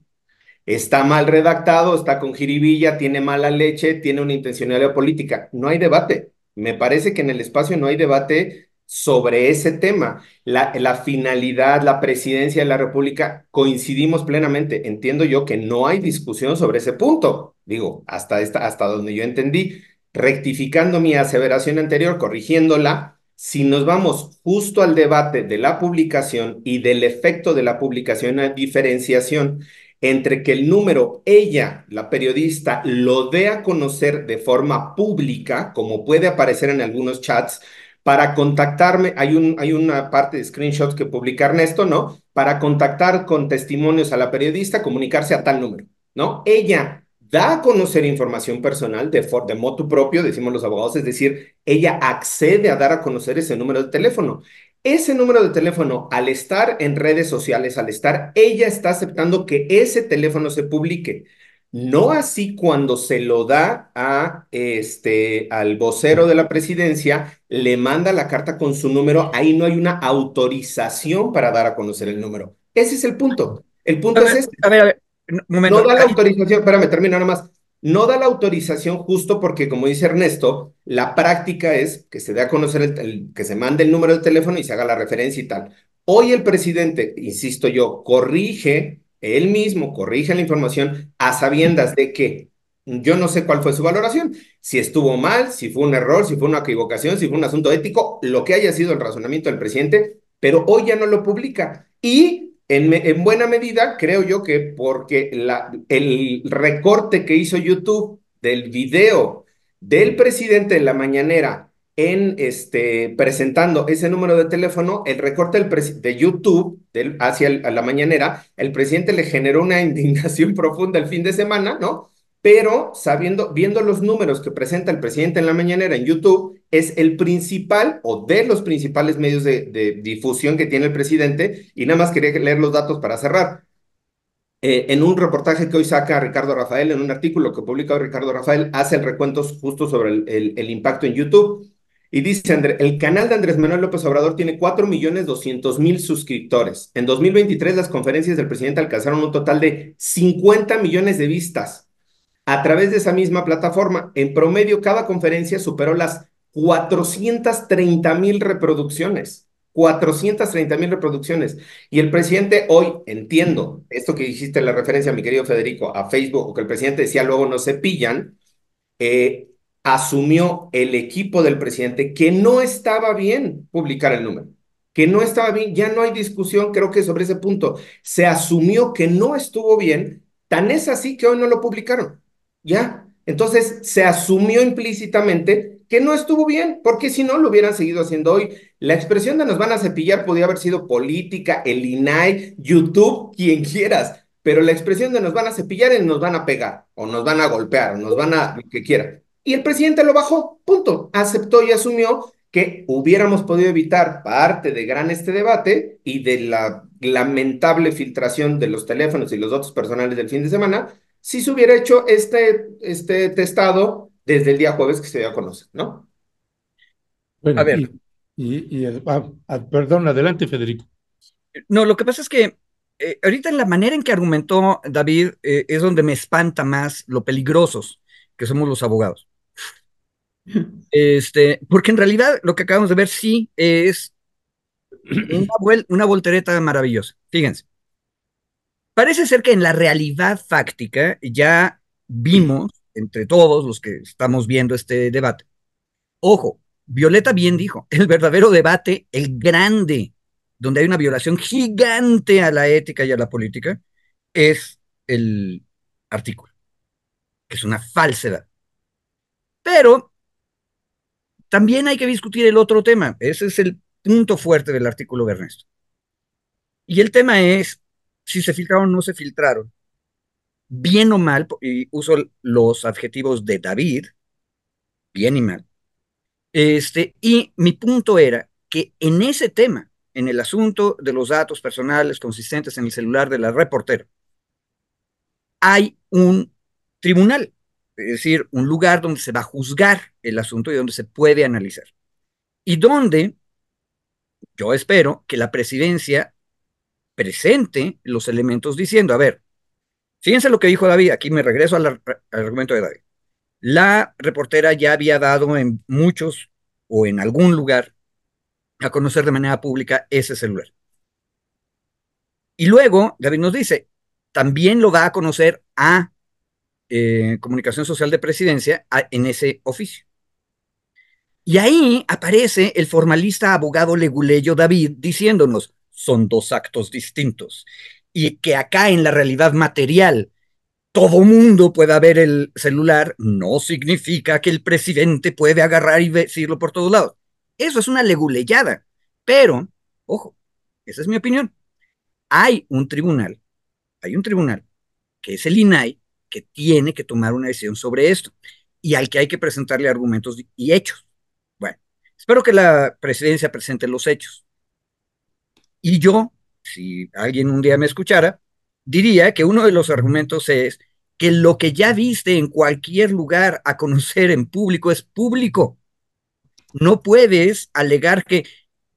Está mal redactado, está con jiribilla, tiene mala leche, tiene una intencionalidad política. No hay debate. Me parece que en el espacio no hay debate sobre ese tema. La, finalidad, la presidencia de la República, coincidimos plenamente. Entiendo yo que no hay discusión sobre ese punto. Digo, hasta, hasta donde yo entendí. Rectificando mi aseveración anterior, corrigiéndola, si nos vamos justo al debate de la publicación y del efecto de la publicación, una diferenciación entre que el número ella, la periodista, lo dé a conocer de forma pública, como puede aparecer en algunos chats, para contactarme, hay, un, hay una parte de screenshots que publica Ernesto, ¿no? Para contactar con testimonios a la periodista, comunicarse a tal número, ¿no? Ella da a conocer información personal de, for, de motu propio, decimos los abogados, es decir, ella accede a dar a conocer ese número de teléfono. Ese número de teléfono, al estar en redes sociales, al estar, ella está aceptando que ese teléfono se publique. No así cuando se lo da a este al vocero de la presidencia, le manda la carta con su número, ahí no hay una autorización para dar a conocer el número. Ese es el punto. El punto A es ver, este. a ver, a ver, un momento. No da la autorización, espérame, termino nada más. No da la autorización justo porque, como dice Ernesto, la práctica es que se dé a conocer, el, que se mande el número de teléfono y se haga la referencia y tal. Hoy el presidente, insisto yo, corrige, él mismo corrige la información a sabiendas de que yo no sé cuál fue su valoración, si estuvo mal, si fue un error, si fue una equivocación, si fue un asunto ético, lo que haya sido el razonamiento del presidente, pero hoy ya no lo publica. Y en, en buena medida, creo yo que porque el recorte que hizo YouTube del video del presidente en la mañanera en este, presentando ese número de teléfono, el recorte del de YouTube hacia la mañanera, el presidente le generó una indignación profunda el fin de semana, ¿no? Pero sabiendo, viendo los números que presenta el presidente en la mañanera en YouTube, es el principal o de los principales medios de, difusión que tiene el presidente. Y nada más quería leer los datos para cerrar. Eh, en un reportaje que hoy saca Ricardo Rafael, en un artículo que publica Ricardo Rafael, hace el recuento justo sobre el impacto en YouTube. Y dice, André, el canal de Andrés Manuel López Obrador tiene 4.200.000 suscriptores. En 2023 las conferencias del presidente alcanzaron un total de 50 millones de vistas. A través de esa misma plataforma, en promedio, cada conferencia superó las 430 mil reproducciones. 430 mil reproducciones. Y el presidente hoy, entiendo, esto que hiciste la referencia, mi querido Federico, a Facebook, o que el presidente decía luego no se pillan, eh, asumió el equipo del presidente que no estaba bien publicar el número, que no estaba bien, ya no hay discusión, creo que sobre ese punto, se asumió que no estuvo bien, tan es así que hoy no lo publicaron, ¿ya? Entonces se asumió implícitamente que no estuvo bien, porque si no lo hubieran seguido haciendo hoy. La expresión de nos van a cepillar podía haber sido política, el INAI, YouTube, quien quieras, pero la expresión de nos van a cepillar y nos van a pegar, o nos van a golpear, o nos van a lo que quiera. Y el presidente lo bajó, punto. Aceptó y asumió que hubiéramos podido evitar parte de gran este debate y de la lamentable filtración de los teléfonos y los datos personales del fin de semana si se hubiera hecho este, este testado desde el día jueves que se dio a conocer, ¿no? Bueno, A ver. y, y- y- ah, ah, perdón, adelante, Federico. No, lo que pasa es que eh, ahorita en la manera en que argumentó David eh, es donde me espanta más lo peligrosos que somos los abogados. Este, porque en realidad lo que acabamos de ver sí es una, vuel- una voltereta maravillosa. Fíjense. Parece ser que en la realidad fáctica ya vimos, entre todos los que estamos viendo este debate, ojo, Violeta bien dijo, el verdadero debate, el grande, donde hay una violación gigante a la ética y a la política, es el artículo, que es una falsedad. Pero también hay que discutir el otro tema, ese es el punto fuerte del artículo de Ernesto. Y el tema es si se filtraron o no se filtraron. Bien o mal, y uso los adjetivos de David, bien y mal. Este, y mi punto era que en ese tema, en el asunto de los datos personales consistentes en el celular de la reportera, hay un tribunal, es decir, un lugar donde se va a juzgar el asunto y donde se puede analizar. Y donde yo espero que la presidencia presente los elementos diciendo, a ver, fíjense lo que dijo David, aquí me regreso al, argumento de David. La reportera ya había dado en muchos o en algún lugar a conocer de manera pública ese celular. Y luego David nos dice, también lo va a conocer a eh, Comunicación Social de Presidencia en ese oficio. Y ahí aparece el formalista abogado leguleyo David diciéndonos, son dos actos distintos. Y que acá en la realidad material todo mundo pueda ver el celular, no significa que el presidente puede agarrar y decirlo por todos lados. Eso es una leguleyada. Pero, ojo, esa es mi opinión. Hay un tribunal, hay un tribunal, que es el INAI, que tiene que tomar una decisión sobre esto y al que hay que presentarle argumentos y hechos. Bueno, espero que la presidencia presente los hechos. Y yo, si alguien un día me escuchara, diría que uno de los argumentos es que lo que ya viste en cualquier lugar a conocer en público es público. No puedes alegar que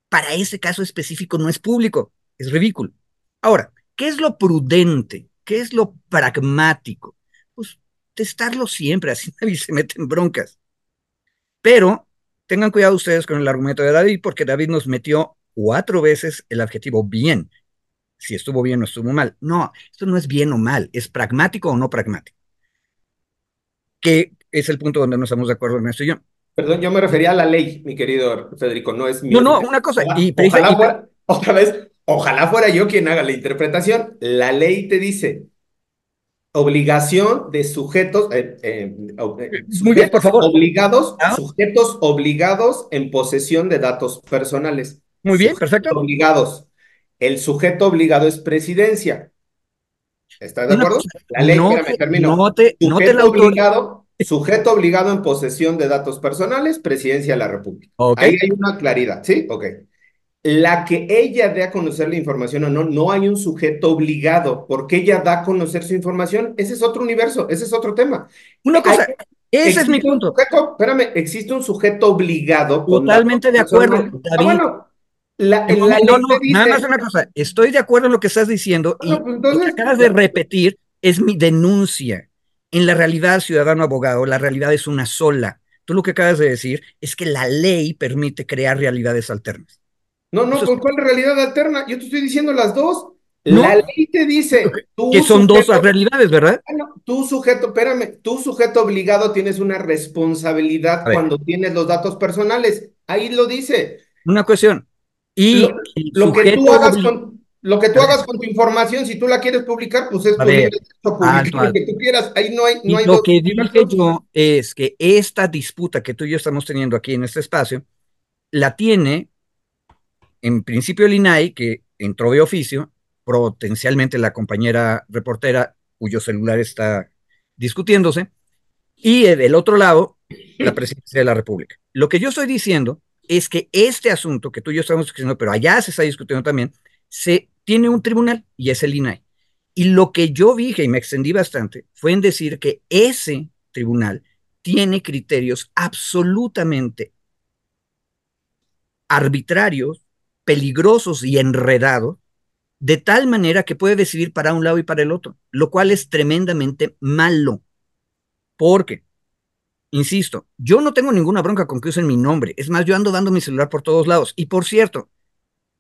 para ese caso específico no es público. Es ridículo. Ahora, ¿qué es lo prudente? ¿Qué es lo pragmático? Pues testarlo siempre, así nadie se mete en broncas. Pero tengan cuidado ustedes con el argumento de David, porque David nos metió cuatro veces el adjetivo bien si estuvo bien o estuvo mal. No, esto no es bien o mal, es pragmático o no pragmático. Que es el punto donde no estamos de acuerdo Ernesto y yo. Perdón, yo me refería a la ley, mi querido Federico, no es mi. No, no, una cosa. Ojalá, y, ojalá fuera, otra vez, ojalá fuera yo quien haga la interpretación. La ley te dice obligación de sujetos, eh, eh, eh, Muy bien, por favor. obligados, ¿Ah? sujetos obligados en posesión de datos personales. Muy bien, perfecto. Obligados. El sujeto obligado es presidencia. ¿Estás de acuerdo? La ley, no, espérame, termino. No te, no te la obligado, sujeto obligado en posesión de datos personales, presidencia de la República. Ahí hay una claridad, ¿sí? Ok. La que ella dé a conocer la información o no, no hay un sujeto obligado, porque ella da a conocer su información. Ese es otro universo, ese es otro tema. Una cosa, Hay- ese es mi punto. sujeto- espérame, existe un sujeto obligado. Totalmente de acuerdo. Ah, bueno, la, No, la no, dice- nada más una cosa. Estoy de acuerdo en lo que estás diciendo y Bueno, pues, lo que acabas de repetir es mi denuncia. En la realidad, ciudadano abogado, la realidad es una sola. Tú lo que acabas de decir es que la ley permite crear realidades alternas. No, no, ¿con cuál realidad alterna? Yo te estoy diciendo las dos. No. La ley te dice, tú Que son dos realidades, ¿verdad? Ah, no, tú sujeto, espérame, tú sujeto obligado tienes una responsabilidad cuando tienes los datos personales. Ahí lo dice. Una cuestión. Y Lo, que tú hagas con, lo que tú hagas con tu información, si tú la quieres publicar, pues es ver, derecho, publicar alto, lo que tú quieras. Ahí no hay, no hay lo dos que dije yo es que esta disputa que tú y yo estamos teniendo aquí en este espacio, la tiene en principio el INAI, que entró de oficio, potencialmente la compañera reportera cuyo celular está discutiéndose, y del otro lado, la presidencia de la República. Lo que yo estoy diciendo es que este asunto que tú y yo estamos discutiendo, pero allá se está discutiendo también, se tiene un tribunal y es el INAI. Y lo que yo dije y me extendí bastante fue en decir que ese tribunal tiene criterios absolutamente arbitrarios, peligrosos y enredados, de tal manera que puede decidir para un lado y para el otro, lo cual es tremendamente malo. Porque, insisto, yo no tengo ninguna bronca con que usen mi nombre. Es más, yo ando dando mi celular por todos lados. Y por cierto,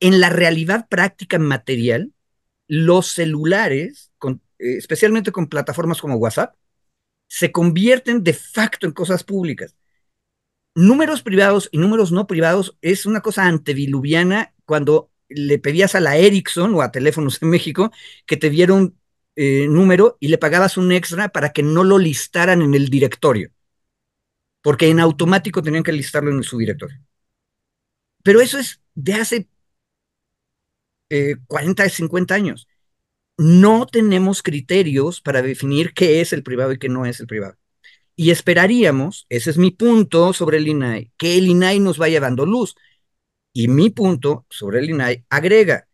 en la realidad práctica material, los celulares, eh, especialmente con plataformas como WhatsApp, se convierten de facto en cosas públicas. Números privados y números no privados es una cosa antediluviana cuando le pedías a la Ericsson o a Teléfonos en México que te diera un eh, número y le pagabas un extra para que no lo listaran en el directorio, porque en automático tenían que listarlo en su directorio. Pero eso es de hace eh, 40, 50 años. No tenemos criterios para definir qué es el privado y qué no es el privado. Y esperaríamos, ese es mi punto sobre el INAI, que el INAI nos vaya dando luz. Y mi punto sobre el INAI agrega,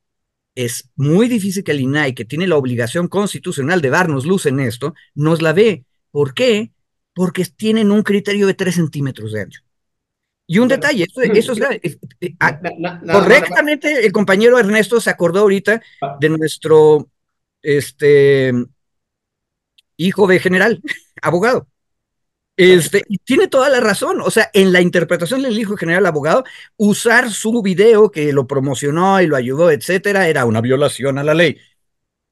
es muy difícil que el INAI, que tiene la obligación constitucional de darnos luz en esto, nos la dé. ¿Por qué? Porque tienen un criterio de tres centímetros de ancho. Y un detalle, eso, es grave. Correctamente, el compañero Ernesto se acordó ahorita ah. de nuestro este, hijo de general, abogado. Este, y tiene toda la razón. O sea, en la interpretación del hijo general abogado, usar su video que lo promocionó y lo ayudó, etcétera, era una violación a la ley,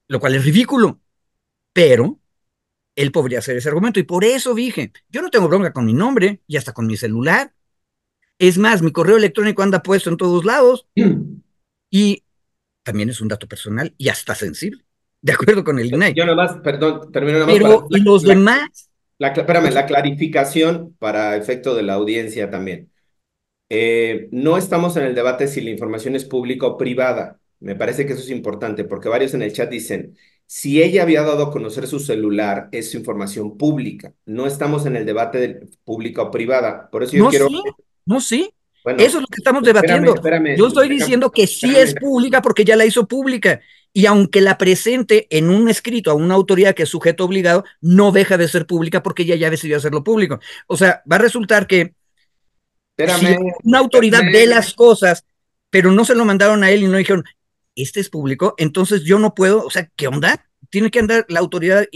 lo cual es ridículo. Pero él podría hacer ese argumento. Y por eso dije, yo no tengo bronca con mi nombre y hasta con mi celular. Es más, mi correo electrónico anda puesto en todos lados. Y también es un dato personal y hasta sensible. De acuerdo con el INAI. Yo nada más, perdón, termino nada más. Pero, ¿y los demás? La, espérame, la clarificación para efecto de la audiencia también. Eh, no estamos en el debate si la información es pública o privada. Me parece que eso es importante porque varios en el chat dicen, si ella había dado a conocer su celular, es información pública. No estamos en el debate de pública o privada. Por eso yo no, quiero... Sí, no, sí. eso es lo que estamos debatiendo. yo estoy diciendo que sí es pública porque ya la hizo pública y aunque la presente en un escrito a una autoridad que es sujeto obligado, no deja de ser pública porque ella ya decidió hacerlo público. O sea, va a resultar que una autoridad ve las cosas, pero no se lo mandaron a él y no dijeron, este es público, entonces yo no puedo, o sea, ¿qué onda? Tiene que andar la autoridad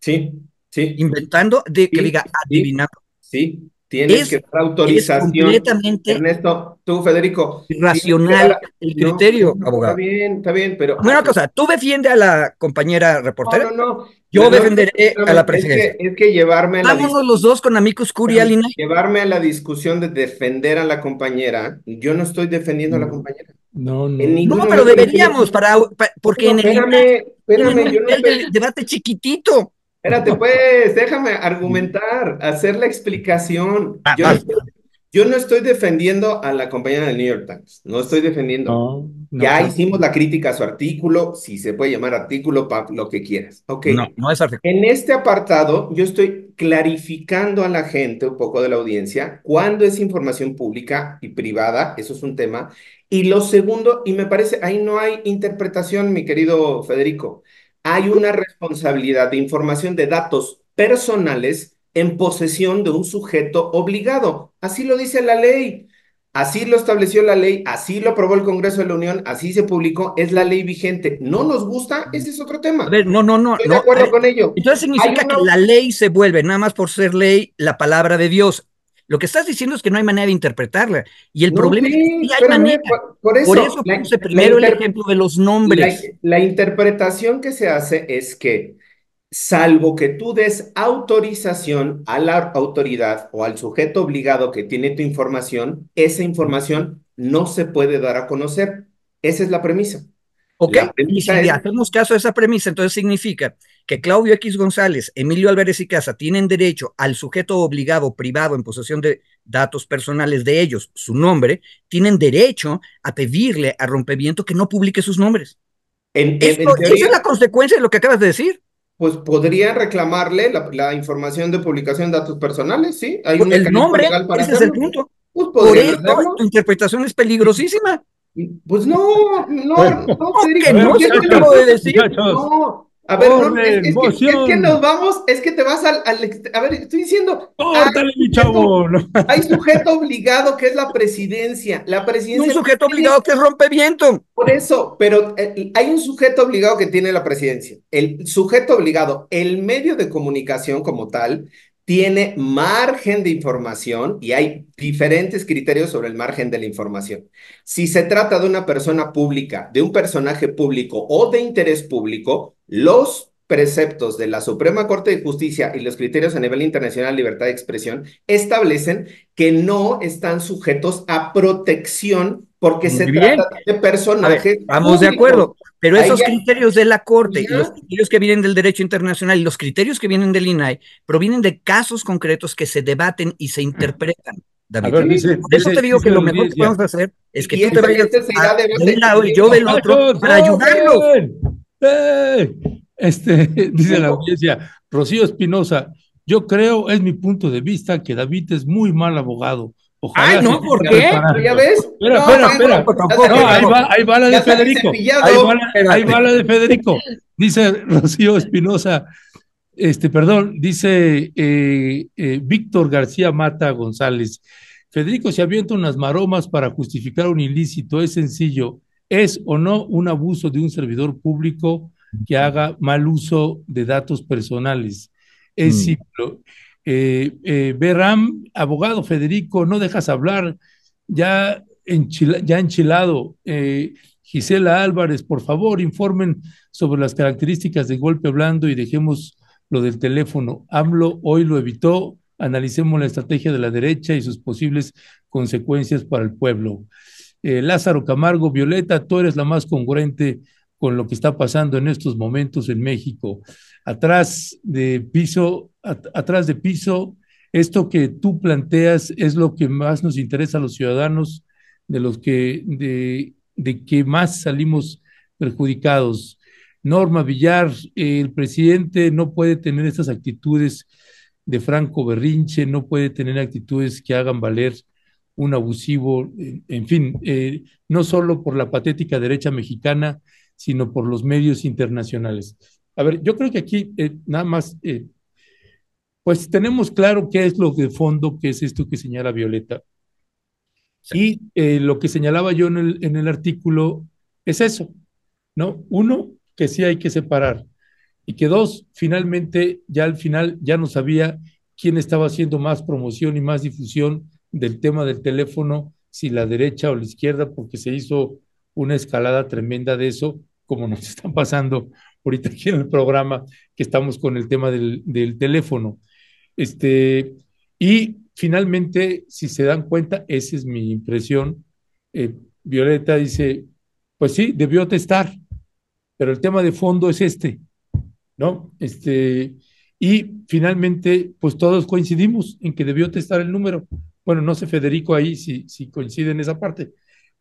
sí, sí. inventando de que diga adivinando. Sí, Tienes que dar autorización. completamente Ernesto, tú, Federico. Irracional el criterio, abogado. Está bien, está bien, pero. Una cosa, tú defiendes a la compañera reportera. No, no, no. Yo defenderé a la presidencia. Es que, llevarme. Vámonos los dos con amigos Curia, Llevarme a la discusión de defender a la compañera. Yo no estoy defendiendo a la compañera. No, no. No, pero deberíamos, para, porque en el, espérame, espérame, yo no el debate chiquitito. Espérate, pues, déjame argumentar, hacer la explicación. Ah, yo, no estoy, defendiendo a la compañera del New York Times, no estoy defendiendo. ya hicimos la crítica a su artículo, si se puede llamar artículo, lo que quieras. Ok. No, no es artículo. En este apartado, yo estoy clarificando a la gente, un poco de la audiencia, cuándo es información pública y privada, eso es un tema. Y lo segundo, y me parece, ahí no hay interpretación, mi querido Federico hay una responsabilidad de información de datos personales en posesión de un sujeto obligado. Así lo dice la ley. Así lo estableció la ley, así lo aprobó el Congreso de la Unión, así se publicó, es la ley vigente. ¿No nos gusta? Ese es otro tema. A ver, no, no, no. Estoy de acuerdo con ello. Entonces significa que la ley se vuelve, nada más por ser ley, la palabra de Dios. Lo que estás diciendo es que no hay manera de interpretarla. Y el problema es que sí hay manera. Por, eso, puse primero el ejemplo de los nombres. La, interpretación que se hace es que, salvo que tú des autorización a la autoridad o al sujeto obligado que tiene tu información, esa información no se puede dar a conocer. Esa es la premisa. Ok, y si hacemos caso a esa premisa, entonces significa que Claudio X González, Emilio Álvarez y Casa tienen derecho al sujeto obligado privado en posesión de datos personales de ellos, su nombre, tienen derecho a pedirle a Rompimiento que no publique sus nombres. En, esa es la consecuencia de lo que acabas de decir. Pues podría reclamarle la, información de publicación de datos personales, ¿sí? Hay un el nombre, ese es el punto. Pues Por eso tu interpretación es peligrosísima. Pues no, no, no, Federico, no, ¿qué te de decir? No, a ver, no, es, que, nos vamos, es que te vas al, a ver, estoy diciendo. Córtale, mi chavo. Hay sujeto obligado que es la presidencia. La presidencia. Un sujeto obligado que rompe viento. Por eso, pero eh, hay un sujeto obligado que tiene la presidencia. El sujeto obligado, el medio de comunicación como tal, tiene margen de información y hay diferentes criterios sobre el margen de la información. Si se trata de una persona pública, de un personaje público o de interés público, los preceptos de la Suprema Corte de Justicia y los criterios a nivel internacional de libertad de expresión establecen que no están sujetos a protección porque se trata de personajes. vamos de acuerdo, pero esos criterios de la Corte y los criterios que vienen del derecho internacional y los criterios que vienen del INAI provienen de casos concretos que se debaten y se interpretan. David. eso te digo que lo mejor que podemos hacer es que tú te vayas de un lado y yo del otro para ayudarlos. Este, dice la audiencia, Rocío Espinosa, Yo creo, es mi punto de vista, que David es muy mal abogado. Ojalá Ay, no, ¿por qué? ¿Ya ves? Espera, No, espera, espera. No, ahí va, ahí va la de Federico. Ahí va, la, ahí va la de Federico. Dice Rocío Espinosa, este, perdón, dice eh, eh, Víctor García Mata González. Federico se avienta unas maromas para justificar un ilícito. Es sencillo. ¿Es o no un abuso de un servidor público que haga mal uso de datos personales? Es Mm. Eh, eh, abogado Federico, no dejas hablar, ya, enchila- ya enchilado. Eh, Gisela Álvarez, por favor, informen sobre las características del golpe blando y dejemos lo del teléfono. AMLO hoy lo evitó, analicemos la estrategia de la derecha y sus posibles consecuencias para el pueblo. Eh, Lázaro Camargo, Violeta, tú eres la más congruente con lo que está pasando en estos momentos en México. Atrás de piso, at- atrás de piso, esto que tú planteas es lo que más nos interesa a los ciudadanos, de los que, de, que más salimos perjudicados. Norma Villar, el presidente no puede tener estas actitudes de Franco Berrinche, no puede tener actitudes que hagan valer un abusivo, en, en fin, eh, no solo por la patética derecha mexicana, sino por los medios internacionales. A ver, yo creo que aquí eh, nada más, eh, pues tenemos claro qué es lo de fondo, qué es esto que señala Violeta. Y eh, lo que señalaba yo en el, en el artículo es eso, ¿no? Uno, que sí hay que separar. Y que dos, finalmente, ya al final ya no sabía quién estaba haciendo más promoción y más difusión del tema del teléfono, si la derecha o la izquierda, porque se hizo una escalada tremenda de eso, como nos está pasando ahorita aquí en el programa, que estamos con el tema del, del teléfono. Este, y finalmente, si se dan cuenta, esa es mi impresión, eh, Violeta dice, pues sí, debió testar, pero el tema de fondo es este, ¿no? Este, y finalmente, pues todos coincidimos en que debió testar el número. Bueno, no sé, Federico, ahí si, si coincide en esa parte,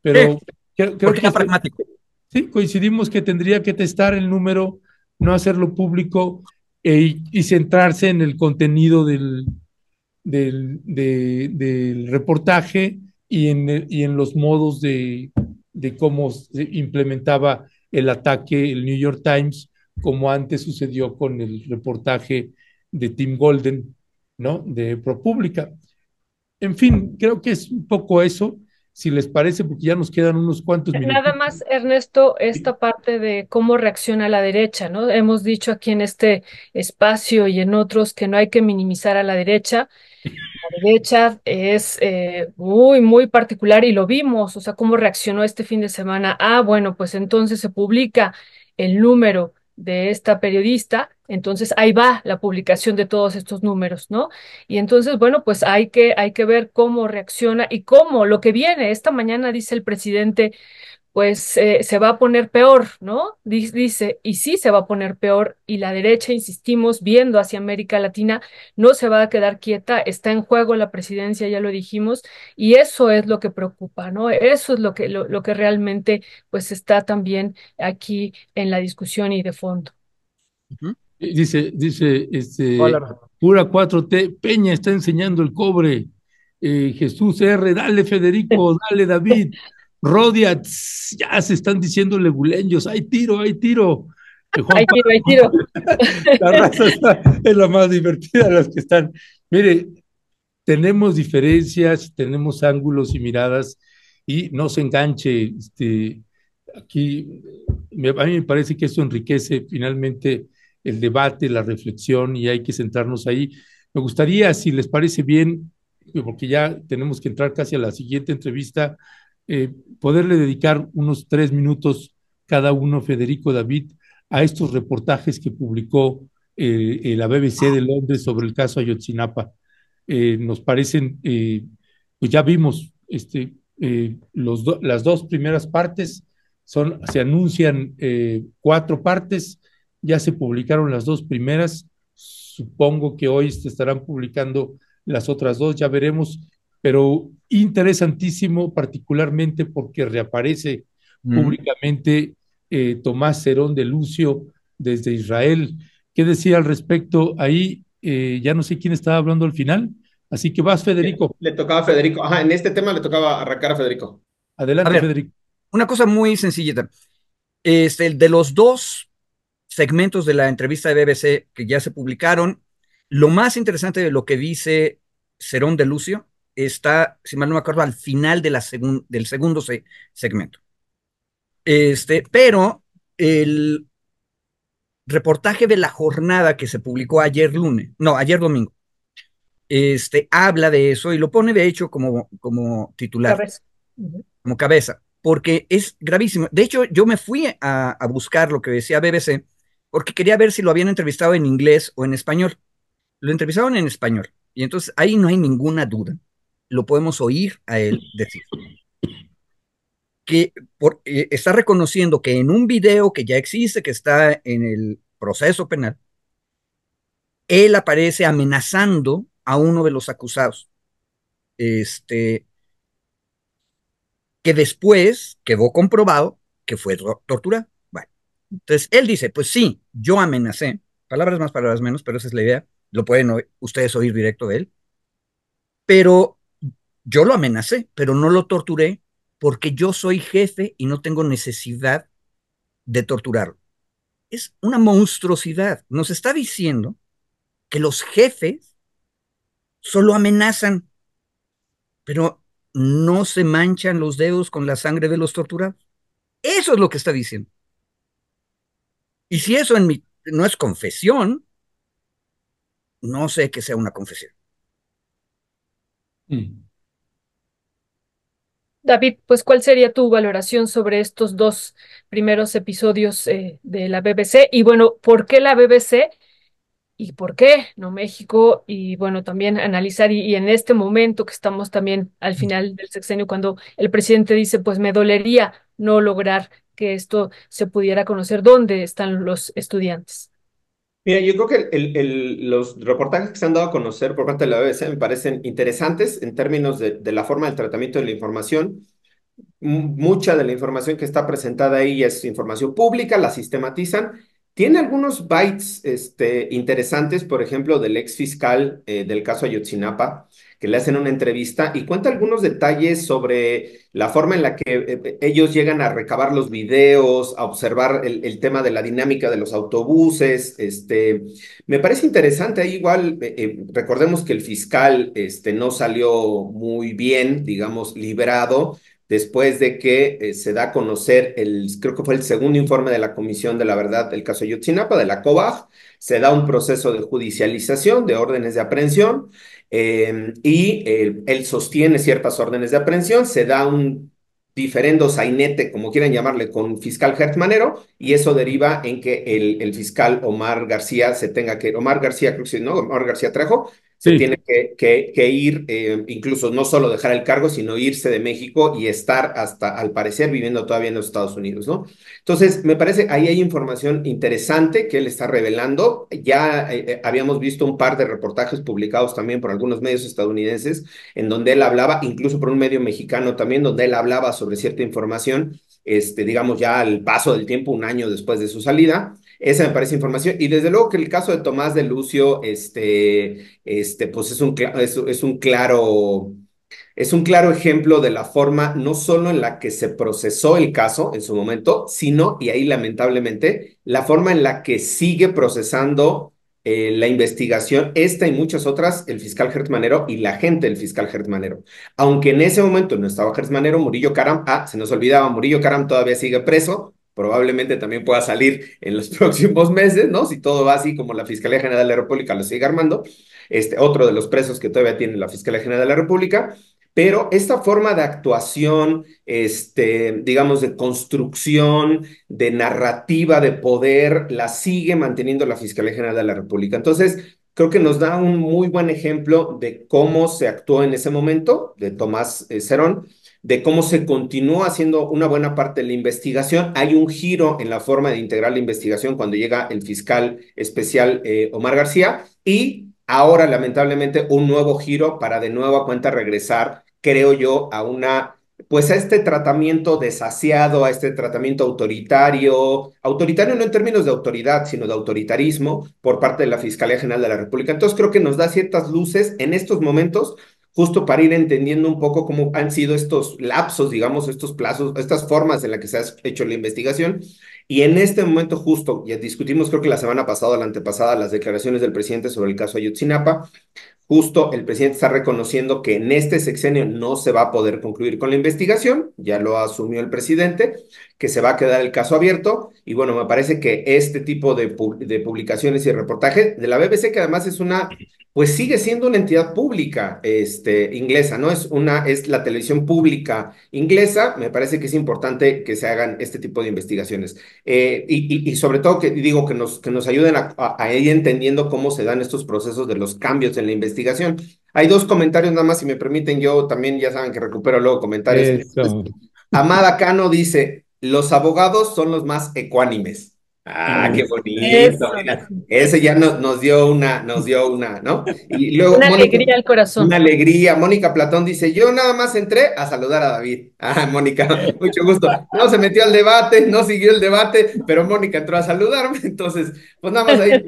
pero Sí, creo, creo Porque que era pragmático. sí, coincidimos que tendría que testar el número, no hacerlo público e- y centrarse en el contenido del, del, de- del reportaje y en, y en los modos de, de cómo se implementaba el ataque el New York Times, como antes sucedió con el reportaje de Tim Golden, ¿no? De ProPublica. En fin, creo que es un poco eso, si les parece, porque ya nos quedan unos cuantos minutos. Nada más, Ernesto, esta parte de cómo reacciona la derecha, ¿no? Hemos dicho aquí en este espacio y en otros que no hay que minimizar a la derecha. La derecha es eh, muy, muy particular y lo vimos, o sea, cómo reaccionó este fin de semana. Ah, bueno, pues entonces se publica el número de esta periodista, entonces ahí va la publicación de todos estos números, ¿no? Y entonces, bueno, pues hay que, hay que ver cómo reacciona y cómo lo que viene. Esta mañana dice el presidente pues eh, se va a poner peor, ¿no? Dice, dice, y sí se va a poner peor, y la derecha, insistimos, viendo hacia América Latina, no se va a quedar quieta, está en juego la presidencia, ya lo dijimos, y eso es lo que preocupa, ¿no? Eso es lo que, lo, lo que realmente, pues, está también aquí en la discusión y de fondo. Dice, dice, este, Hola. pura 4T, Peña está enseñando el cobre. Eh, Jesús R, dale Federico, dale David. Rodia, tss, ya se están diciendo leguleños, hay tiro, hay tiro. Eh, Hay tiro, hay tiro. la raza está- es la más divertida de las que están. Mire, tenemos diferencias, tenemos ángulos y miradas, y no se enganche. Este, aquí, me- a mí me parece que eso enriquece finalmente el debate, la reflexión, y hay que centrarnos ahí. Me gustaría, si les parece bien, porque ya tenemos que entrar casi a la siguiente entrevista, eh, poderle dedicar unos tres minutos cada uno, Federico David, a estos reportajes que publicó eh, la BBC de Londres sobre el caso Ayotzinapa. Eh, nos parecen, pues ya vimos, este, las dos primeras partes son, se anuncian cuatro partes, ya se publicaron las dos primeras, supongo que hoy se estarán publicando las otras dos, ya veremos, pero interesantísimo particularmente porque reaparece públicamente eh, Tomás Cerón de Lucio desde Israel. ¿Qué decía al respecto? Ahí eh, ya no sé quién estaba hablando al final, así que vas, Federico. Le, tocaba a Federico. Ajá, en este tema le tocaba arrancar a Federico. Adelante, Federico. Una cosa muy sencillita. Este, de los dos segmentos de la entrevista de BBC que ya se publicaron, lo más interesante de lo que dice Cerón de Lucio está, si mal no me acuerdo, al final de la del segundo segmento. Este, pero el reportaje de la jornada que se publicó ayer lunes, no, ayer domingo, este, habla de eso y lo pone de hecho como, como titular, como cabeza, porque es gravísimo. De hecho, yo me fui a, a, buscar lo que decía BBC porque quería ver si lo habían entrevistado en inglés o en español. Lo entrevistaron en español y entonces ahí no hay ninguna duda. Lo podemos oír a él decir que eh, está reconociendo que en un video que ya existe, que está en el proceso penal, él aparece amenazando a uno de los acusados. Este, que después quedó comprobado que fue torturado. Bueno, entonces él dice, pues sí, yo amenacé, palabras más, palabras menos, pero esa es la idea, lo pueden ustedes oír directo de él, pero yo lo amenacé, pero no lo torturé porque yo soy jefe y no tengo necesidad de torturarlo. Es una monstruosidad. Nos está diciendo que los jefes solo amenazan, pero no se manchan los dedos con la sangre de los torturados. Eso es lo que está diciendo. Y si eso no es confesión, no sé que sea una confesión. Mm. David, pues, ¿cuál sería tu valoración sobre estos dos primeros episodios eh, de la BBC? Y bueno, ¿por qué la BBC? ¿Y por qué no México? Y bueno, también analizar, y, en este momento que estamos también al final del sexenio, cuando el presidente dice, pues me dolería no lograr que esto se pudiera conocer, ¿dónde están los estudiantes? Mira, yo creo que el, los reportajes que se han dado a conocer por parte de la BBC me parecen interesantes en términos de, de la forma del tratamiento de la información. mucha de la información que está presentada ahí es información pública, la sistematizan. Tiene algunos bytes este, interesantes, por ejemplo, del ex fiscal eh, del caso Ayotzinapa, que le hacen una entrevista y cuenta algunos detalles sobre la forma en la que eh, eh, ellos llegan a recabar los videos, a observar el, tema de la dinámica de los autobuses. Este, me parece interesante, ahí igual eh, recordemos que el fiscal este, no salió muy bien, digamos, librado después de que se da a conocer el, creo que fue el segundo informe de la Comisión de la Verdad del caso Yotzinapa, de la COBAG, se da un proceso de judicialización de órdenes de aprehensión Em, y él sostiene ciertas órdenes de aprehensión, se da un diferendo sainete, como quieran llamarle, con fiscal Hertzmanero, y eso deriva en que el, fiscal Omar García se tenga que, Omar García, creo que ¿no? Omar García Trejo, se tiene que, que, ir, eh, incluso no solo dejar el cargo, sino irse de México y estar hasta, al parecer, viviendo todavía en los Estados Unidos, ¿no? Entonces, me parece, ahí hay información interesante que él está revelando. Ya eh, eh, habíamos visto un par de reportajes publicados también por algunos medios estadounidenses, en donde él hablaba, incluso por un medio mexicano también, donde él hablaba sobre cierta información, este, digamos ya al paso del tiempo, un año después de su salida. Esa me parece información. Y desde luego que el caso de Tomás de Lucio, este, este, pues es un, es, es un claro, es un claro ejemplo de la forma no solo en la que se procesó el caso en su momento, sino, y ahí lamentablemente, la forma en la que sigue procesando eh, la investigación, esta y muchas otras, el fiscal Gertmanero y la gente del fiscal Gertmanero. Aunque en ese momento no estaba Gertmanero, Murillo Caram, ah, se nos olvidaba, Murillo Caram todavía sigue preso, probablemente también pueda salir en los próximos meses, ¿no? Si todo va así como la Fiscalía General de la República lo sigue armando, este, otro de los presos que todavía tiene la Fiscalía General de la República, pero esta forma de actuación, este, digamos, de construcción, de narrativa, de poder, la sigue manteniendo la Fiscalía General de la República. Entonces, creo que nos da un muy buen ejemplo de cómo se actuó en ese momento, de Tomás eh, Cerón, de cómo se continúa haciendo una buena parte de la investigación. Hay un giro en la forma de integrar la investigación cuando llega el fiscal especial eh, Omar García y ahora lamentablemente un nuevo giro para de nuevo a cuenta regresar, creo yo, a una pues a este tratamiento desasiado, a este tratamiento autoritario, autoritario no en términos de autoridad, sino de autoritarismo por parte de la Fiscalía General de la República. Entonces creo que nos da ciertas luces en estos momentos justo para ir entendiendo un poco cómo han sido estos lapsos, digamos, estos plazos, estas formas en las que se ha hecho la investigación. Y en este momento justo, ya discutimos creo que la semana pasada, la antepasada, las declaraciones del presidente sobre el caso Ayotzinapa, justo el presidente está reconociendo que en este sexenio no se va a poder concluir con la investigación, ya lo asumió el presidente, que se va a quedar el caso abierto. Y bueno, me parece que este tipo de, de publicaciones y reportajes de la BBC, que además es una pues sigue siendo una entidad pública este, inglesa, ¿no? Es, una, es la televisión pública inglesa, me parece que es importante que se hagan este tipo de investigaciones. Eh, y, y, sobre todo que digo que nos, que nos ayuden a, a, ir entendiendo cómo se dan estos procesos de los cambios en la investigación. Hay dos comentarios nada más, si me permiten, yo también ya saben que recupero luego comentarios. Amada Cano dice, los abogados son los más ecuánimes. Ah, qué bonito. Ese ya nos, nos dio una, nos dio una, ¿no? Y luego una alegría al corazón. Una alegría. Mónica Platón dice, yo nada más entré a saludar a David. Ah, Mónica, mucho gusto. No se metió al debate, no siguió el debate, pero Mónica entró a saludarme. Entonces, pues nada más ahí,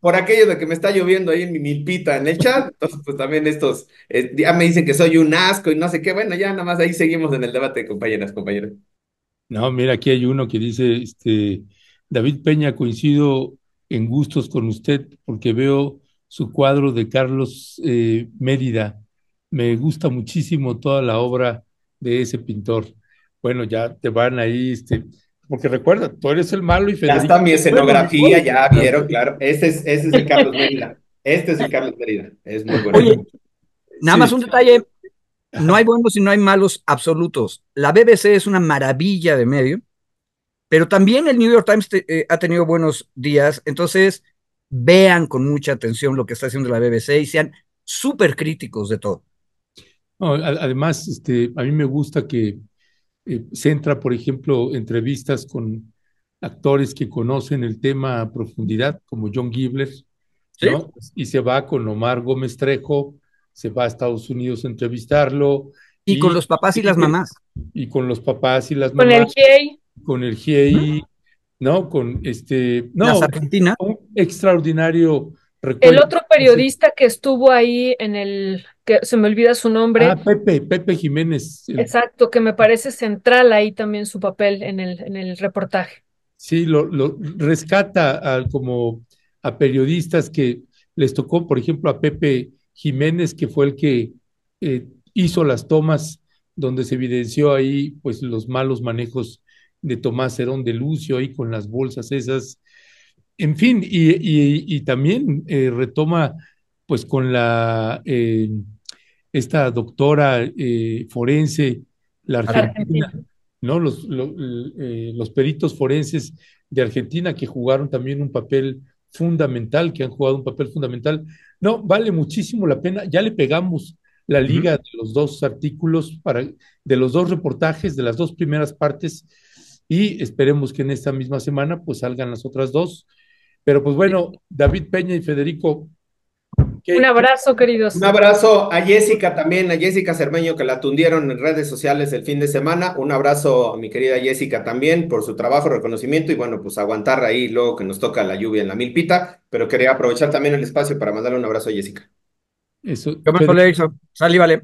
por, aquello de que me está lloviendo ahí en mi milpita en el chat. Entonces, pues también estos, eh, ya me dicen que soy un asco y no sé qué. Bueno, ya nada más ahí seguimos en el debate, compañeras, compañeros. No, mira, aquí hay uno que dice, este David Peña, coincido en gustos con usted porque veo su cuadro de Carlos eh, Mérida. Me gusta muchísimo toda la obra de ese pintor. Bueno, ya te van ahí, este, porque recuerda, tú eres el malo y Federico. Ya está mi escenografía, ya vieron, claro. Ese es, ese es el Carlos Mérida. Este es el Carlos Mérida. Es muy bueno. Oye, nada más un detalle. No hay buenos y no hay malos absolutos. La BBC es una maravilla de medio pero también el New York Times eh, ha tenido buenos días, entonces vean con mucha atención lo que está haciendo la BBC y sean súper críticos de todo. además, este, a mí me gusta que eh, centra, por ejemplo, entrevistas con actores que conocen el tema a profundidad, como John Gibler, y se va con Omar Gómez Trejo, se va a Estados Unidos a entrevistarlo. Y, con los papás y, las mamás. Y con los papás y las mamás. Con el GIEI con el GIEI, ¿no? Con este, no, Argentina. Un extraordinario El otro periodista que estuvo ahí en el, que se me olvida su nombre. Ah, Pepe, Pepe Jiménez. Exacto, que me parece central ahí también su papel en el, en el reportaje. Sí, lo, lo rescata a, como a periodistas que les tocó, por ejemplo, a Pepe Jiménez, que fue el que eh, hizo las tomas donde se evidenció ahí pues los malos manejos de Tomás Herón de Lucio ahí con las bolsas esas. En fin, y, también eh, retoma pues con la, eh, esta doctora eh, forense, la argentina, ¿no? Los, los peritos forenses de Argentina que jugaron también un papel fundamental, que han jugado un papel fundamental. No, vale muchísimo la pena. Ya le pegamos la liga de los dos artículos, para, de los dos reportajes, de las dos primeras partes y esperemos que en esta misma semana pues salgan las otras dos. Pero pues bueno, David Peña y Federico. un abrazo, queridos. Un abrazo a Jessica también, a Jessica Cermeño, que la tundieron en redes sociales el fin de semana. Un abrazo a mi querida Jessica también por su trabajo, reconocimiento y bueno, pues aguantar ahí luego que nos toca la lluvia en la milpita. Pero quería aprovechar también el espacio para mandarle un abrazo a Jessica. Eso. Yo Sal y vale.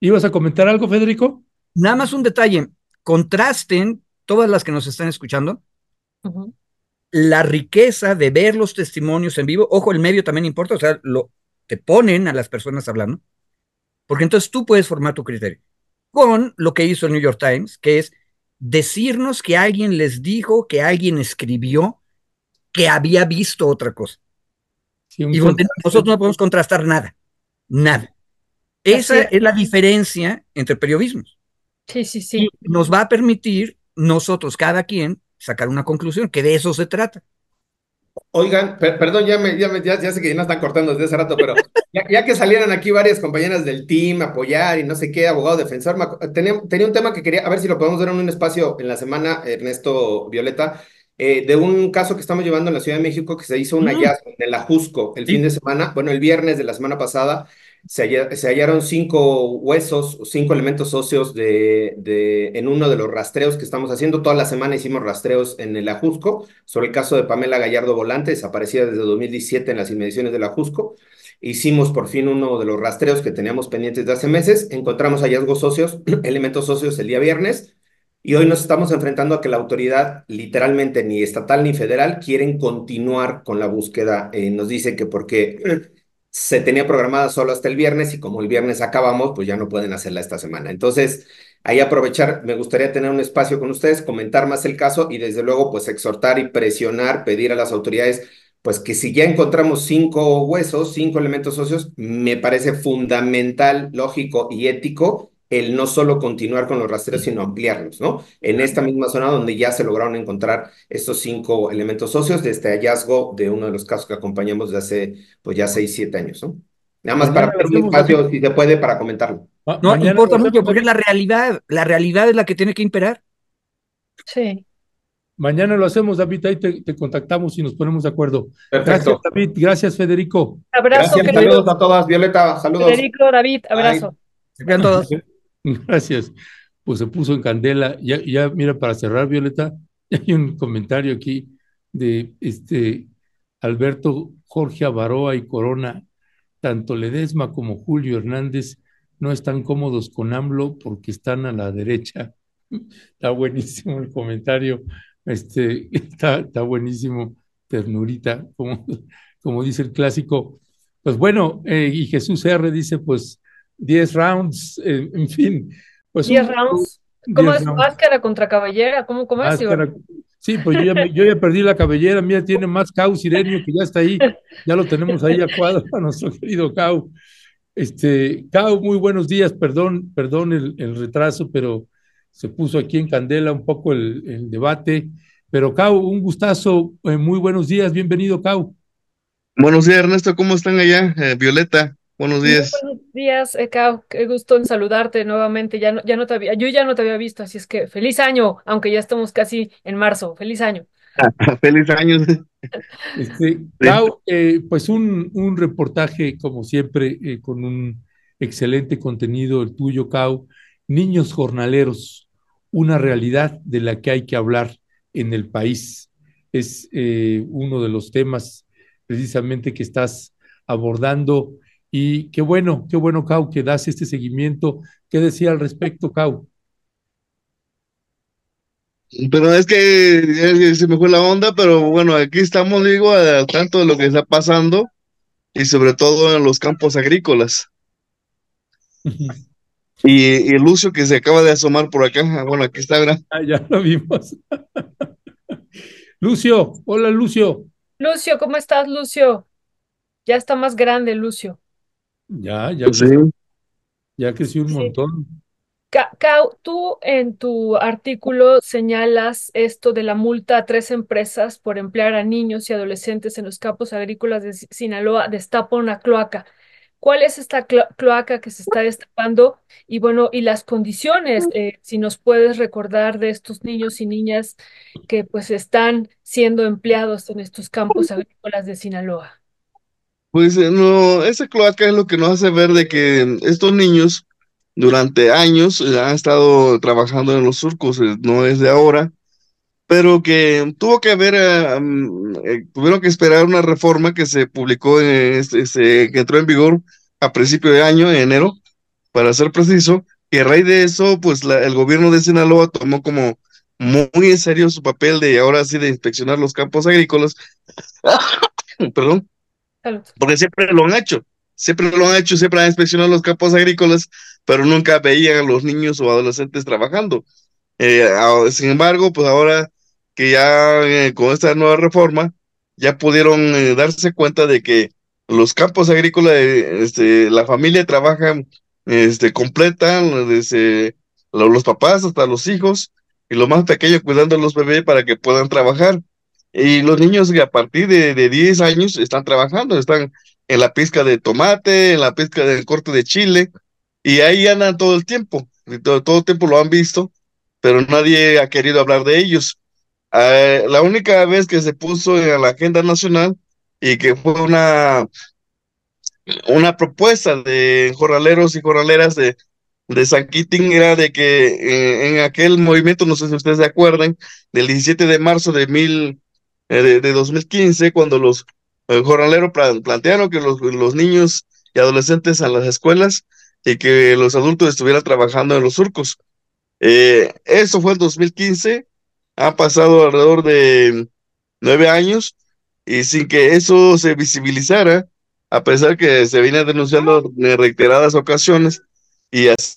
¿Ibas a comentar algo, Federico? Nada más un detalle. Contrasten todas las que nos están escuchando, la riqueza de ver los testimonios en vivo, ojo, el medio también importa, o sea, lo, te ponen a las personas hablando, porque entonces tú puedes formar tu criterio. Con lo que hizo el New York Times, que es decirnos que alguien les dijo, que alguien escribió, que había visto otra cosa. y nosotros no podemos contrastar nada, nada. Esa es la diferencia entre periodismos. Sí, sí, sí. nos va a permitir nosotros, cada quien, sacar una conclusión, que de eso se trata. Oigan, perdón, ya, me, ya, sé que ya no están cortando desde hace rato, pero ya, que salieron aquí varias compañeras del team apoyar y no sé qué, abogado defensor, tenía, un tema que quería, a ver si lo podemos ver en un espacio en la semana, Ernesto Violeta, eh, de un caso que estamos llevando en la Ciudad de México que se hizo un mm. hallazgo en el Ajusco el fin de semana, bueno, el viernes de la semana pasada, se, hallaron cinco huesos, cinco elementos óseos de, en uno de los rastreos que estamos haciendo. Toda la semana hicimos rastreos en el Ajusco sobre el caso de Pamela Gallardo Volante, desaparecida desde 2017 en las inmediaciones del Ajusco. Hicimos por fin uno de los rastreos que teníamos pendientes de hace meses. Encontramos hallazgos óseos, elementos óseos el día viernes. Y hoy nos estamos enfrentando a que la autoridad, literalmente ni estatal ni federal, quieren continuar con la búsqueda. Eh, nos dice que porque se tenía programada solo hasta el viernes y como el viernes acabamos, pues ya no pueden hacerla esta semana. Entonces, ahí aprovechar, me gustaría tener un espacio con ustedes, comentar más el caso y desde luego, pues exhortar y presionar, pedir a las autoridades, pues que si ya encontramos cinco huesos, cinco elementos óseos, me parece fundamental, lógico y ético el no solo continuar con los rastreos, sino ampliarlos, ¿no? En esta misma zona donde ya se lograron encontrar estos cinco elementos óseos de este hallazgo de uno de los casos que acompañamos de hace, pues ya seis, siete años, ¿no? Nada más para tener un espacio, si se puede, para comentarlo. No, importa mucho, porque la realidad, la realidad es la que tiene que imperar. Sí. Mañana lo hacemos, David, ahí te, contactamos y nos ponemos de acuerdo. Perfecto. Gracias, David. Gracias, Federico. Abrazo. Gracias, saludos a todas. Violeta, saludos. Federico, David, abrazo. Vean todos. Gracias. Pues se puso en candela. Ya, ya, mira, para cerrar, Violeta, hay un comentario aquí de este Alberto Jorge Avaroa y Corona. Tanto Ledesma como Julio Hernández no están cómodos con AMLO porque están a la derecha. Está buenísimo el comentario. Este, está, buenísimo, ternurita, como, como dice el clásico. Pues bueno, eh, y Jesús R dice, pues 10 rounds, eh, en fin. Pues 10 rounds. ¿Cómo es máscara contra cabellera? ¿Cómo, cómo es? Sí, pues yo ya, yo ya, perdí la cabellera, mira, tiene más Cau Sirenio que ya está ahí, ya lo tenemos ahí a cuadro a nuestro querido Cau. Este, Cau, muy buenos días, perdón, perdón el, el retraso, pero se puso aquí en candela un poco el, el debate. Pero Cau, un gustazo, eh, muy buenos días, bienvenido Cau. Buenos días Ernesto, ¿cómo están allá? Eh, Violeta. Buenos días. buenos días, Ekao. Qué gusto en saludarte nuevamente. Ya no, ya no te había, yo ya no te había visto, así es que feliz año, aunque ya estamos casi en marzo. Feliz año. feliz año. Este, Cao, eh, pues un, un, reportaje, como siempre, eh, con un excelente contenido, el tuyo, Cao. Niños jornaleros, una realidad de la que hay que hablar en el país. Es eh, uno de los temas precisamente que estás abordando y qué bueno, qué bueno, Cau, que das este seguimiento. ¿Qué decía al respecto, Cau? Pero es que se me fue la onda, pero bueno, aquí estamos, digo, al tanto de lo que está pasando y sobre todo en los campos agrícolas. y, el Lucio que se acaba de asomar por acá, ah, bueno, aquí está, ¿verdad? Ah, ya lo vimos. Lucio, hola Lucio. Lucio, ¿cómo estás, Lucio? Ya está más grande, Lucio. Ya, ya, sí. ya creció un montón. Cao, tú en tu artículo señalas esto de la multa a tres empresas por emplear a niños y adolescentes en los campos agrícolas de Sinaloa, destapa una cloaca. ¿Cuál es esta cloaca que se está destapando? Y bueno, y las condiciones, eh, si nos puedes recordar de estos niños y niñas que pues están siendo empleados en estos campos agrícolas de Sinaloa. Pues eh, no, esa cloaca es lo que nos hace ver de que estos niños durante años eh, han estado trabajando en los surcos, eh, no es de ahora, pero que tuvo que haber, tuvieron que esperar una reforma que se publicó, este, que entró en vigor a principio de año, en enero, para ser preciso, y a raíz de eso, pues el gobierno de Sinaloa tomó como muy en serio su papel de ahora sí de inspeccionar los campos agrícolas, perdón, porque siempre lo han hecho, siempre lo han hecho, siempre han inspeccionado los campos agrícolas, pero nunca veían a los niños o adolescentes trabajando. Eh, sin embargo, pues ahora que ya eh, con esta nueva reforma, ya pudieron eh, darse cuenta de que los campos agrícolas, este, la familia trabaja este, completa, desde los papás hasta los hijos, y los más pequeños cuidando a los bebés para que puedan trabajar. Y los niños a partir de, de 10 años están trabajando, están en la pizca de tomate, en la pizca del corte de chile, y ahí andan todo el tiempo, todo, todo el tiempo lo han visto, pero nadie ha querido hablar de ellos. Eh, la única vez que se puso en la agenda nacional y que fue una, una propuesta de jornaleros y jornaleras de, de San Quintín era de que eh, en aquel movimiento, no sé si ustedes se acuerdan, del 17 de marzo de, mil, eh, de, 2015, cuando los eh, jornaleros plantearon que los, los niños y adolescentes a las escuelas y que los adultos estuvieran trabajando en los surcos. eso fue en 2015, ha pasado alrededor de nueve años y sin que eso se visibilizara, a pesar que se viene denunciando en reiteradas ocasiones y así.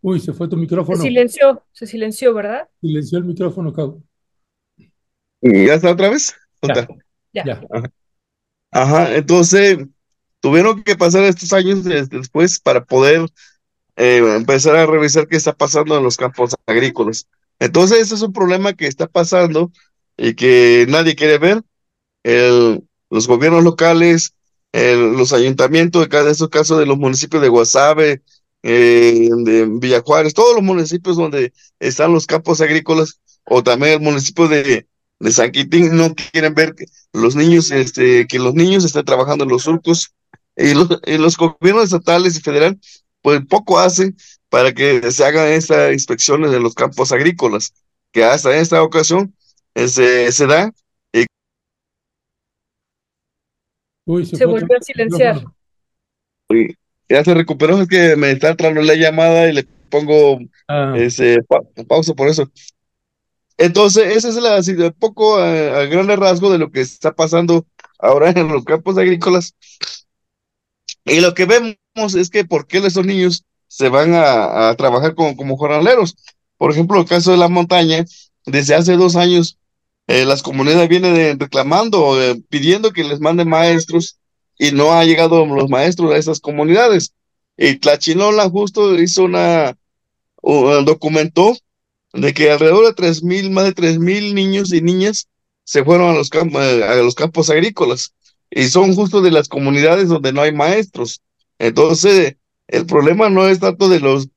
Uy, se fue tu micrófono. Se silenció, se silenció, ¿verdad? Silenció el micrófono, Cau. ¿Ya está otra vez? Ya. ya. Ajá. entonces tuvieron que pasar estos años después para poder eh, empezar a revisar qué está pasando en los campos agrícolas. Entonces, ese es un problema que está pasando y que nadie quiere ver. El, los gobiernos locales, los ayuntamientos, en cada estos casos de los municipios de Guasave, eh, de Villajuárez, todos los municipios donde están los campos agrícolas, o también el municipio de, de San Quintín, no quieren ver que los niños, este, que los niños estén trabajando en los surcos, y los, y los gobiernos estatales y federal, pues poco hacen para que se hagan estas inspecciones de los campos agrícolas, que hasta en esta ocasión se, se da. Y... se, volvió a silenciar. ya se recuperó, es que me está entrando la llamada y le pongo ah. ese pausa por eso. Entonces, ese es la, poco a, grande rasgo de lo que está pasando ahora en los campos agrícolas. Y lo que vemos es que por qué esos niños se van a, trabajar como, como jornaleros. Por ejemplo, el caso de la montaña, desde hace dos años, eh, las comunidades vienen reclamando, eh, pidiendo que les manden maestros y no ha llegado los maestros a esas comunidades. Y Tlachinola justo hizo una, documentó de que alrededor de tres mil, más de tres mil niños y niñas se fueron a los, campos, a los campos agrícolas y son justo de las comunidades donde no hay maestros. Entonces, el problema no es tanto de los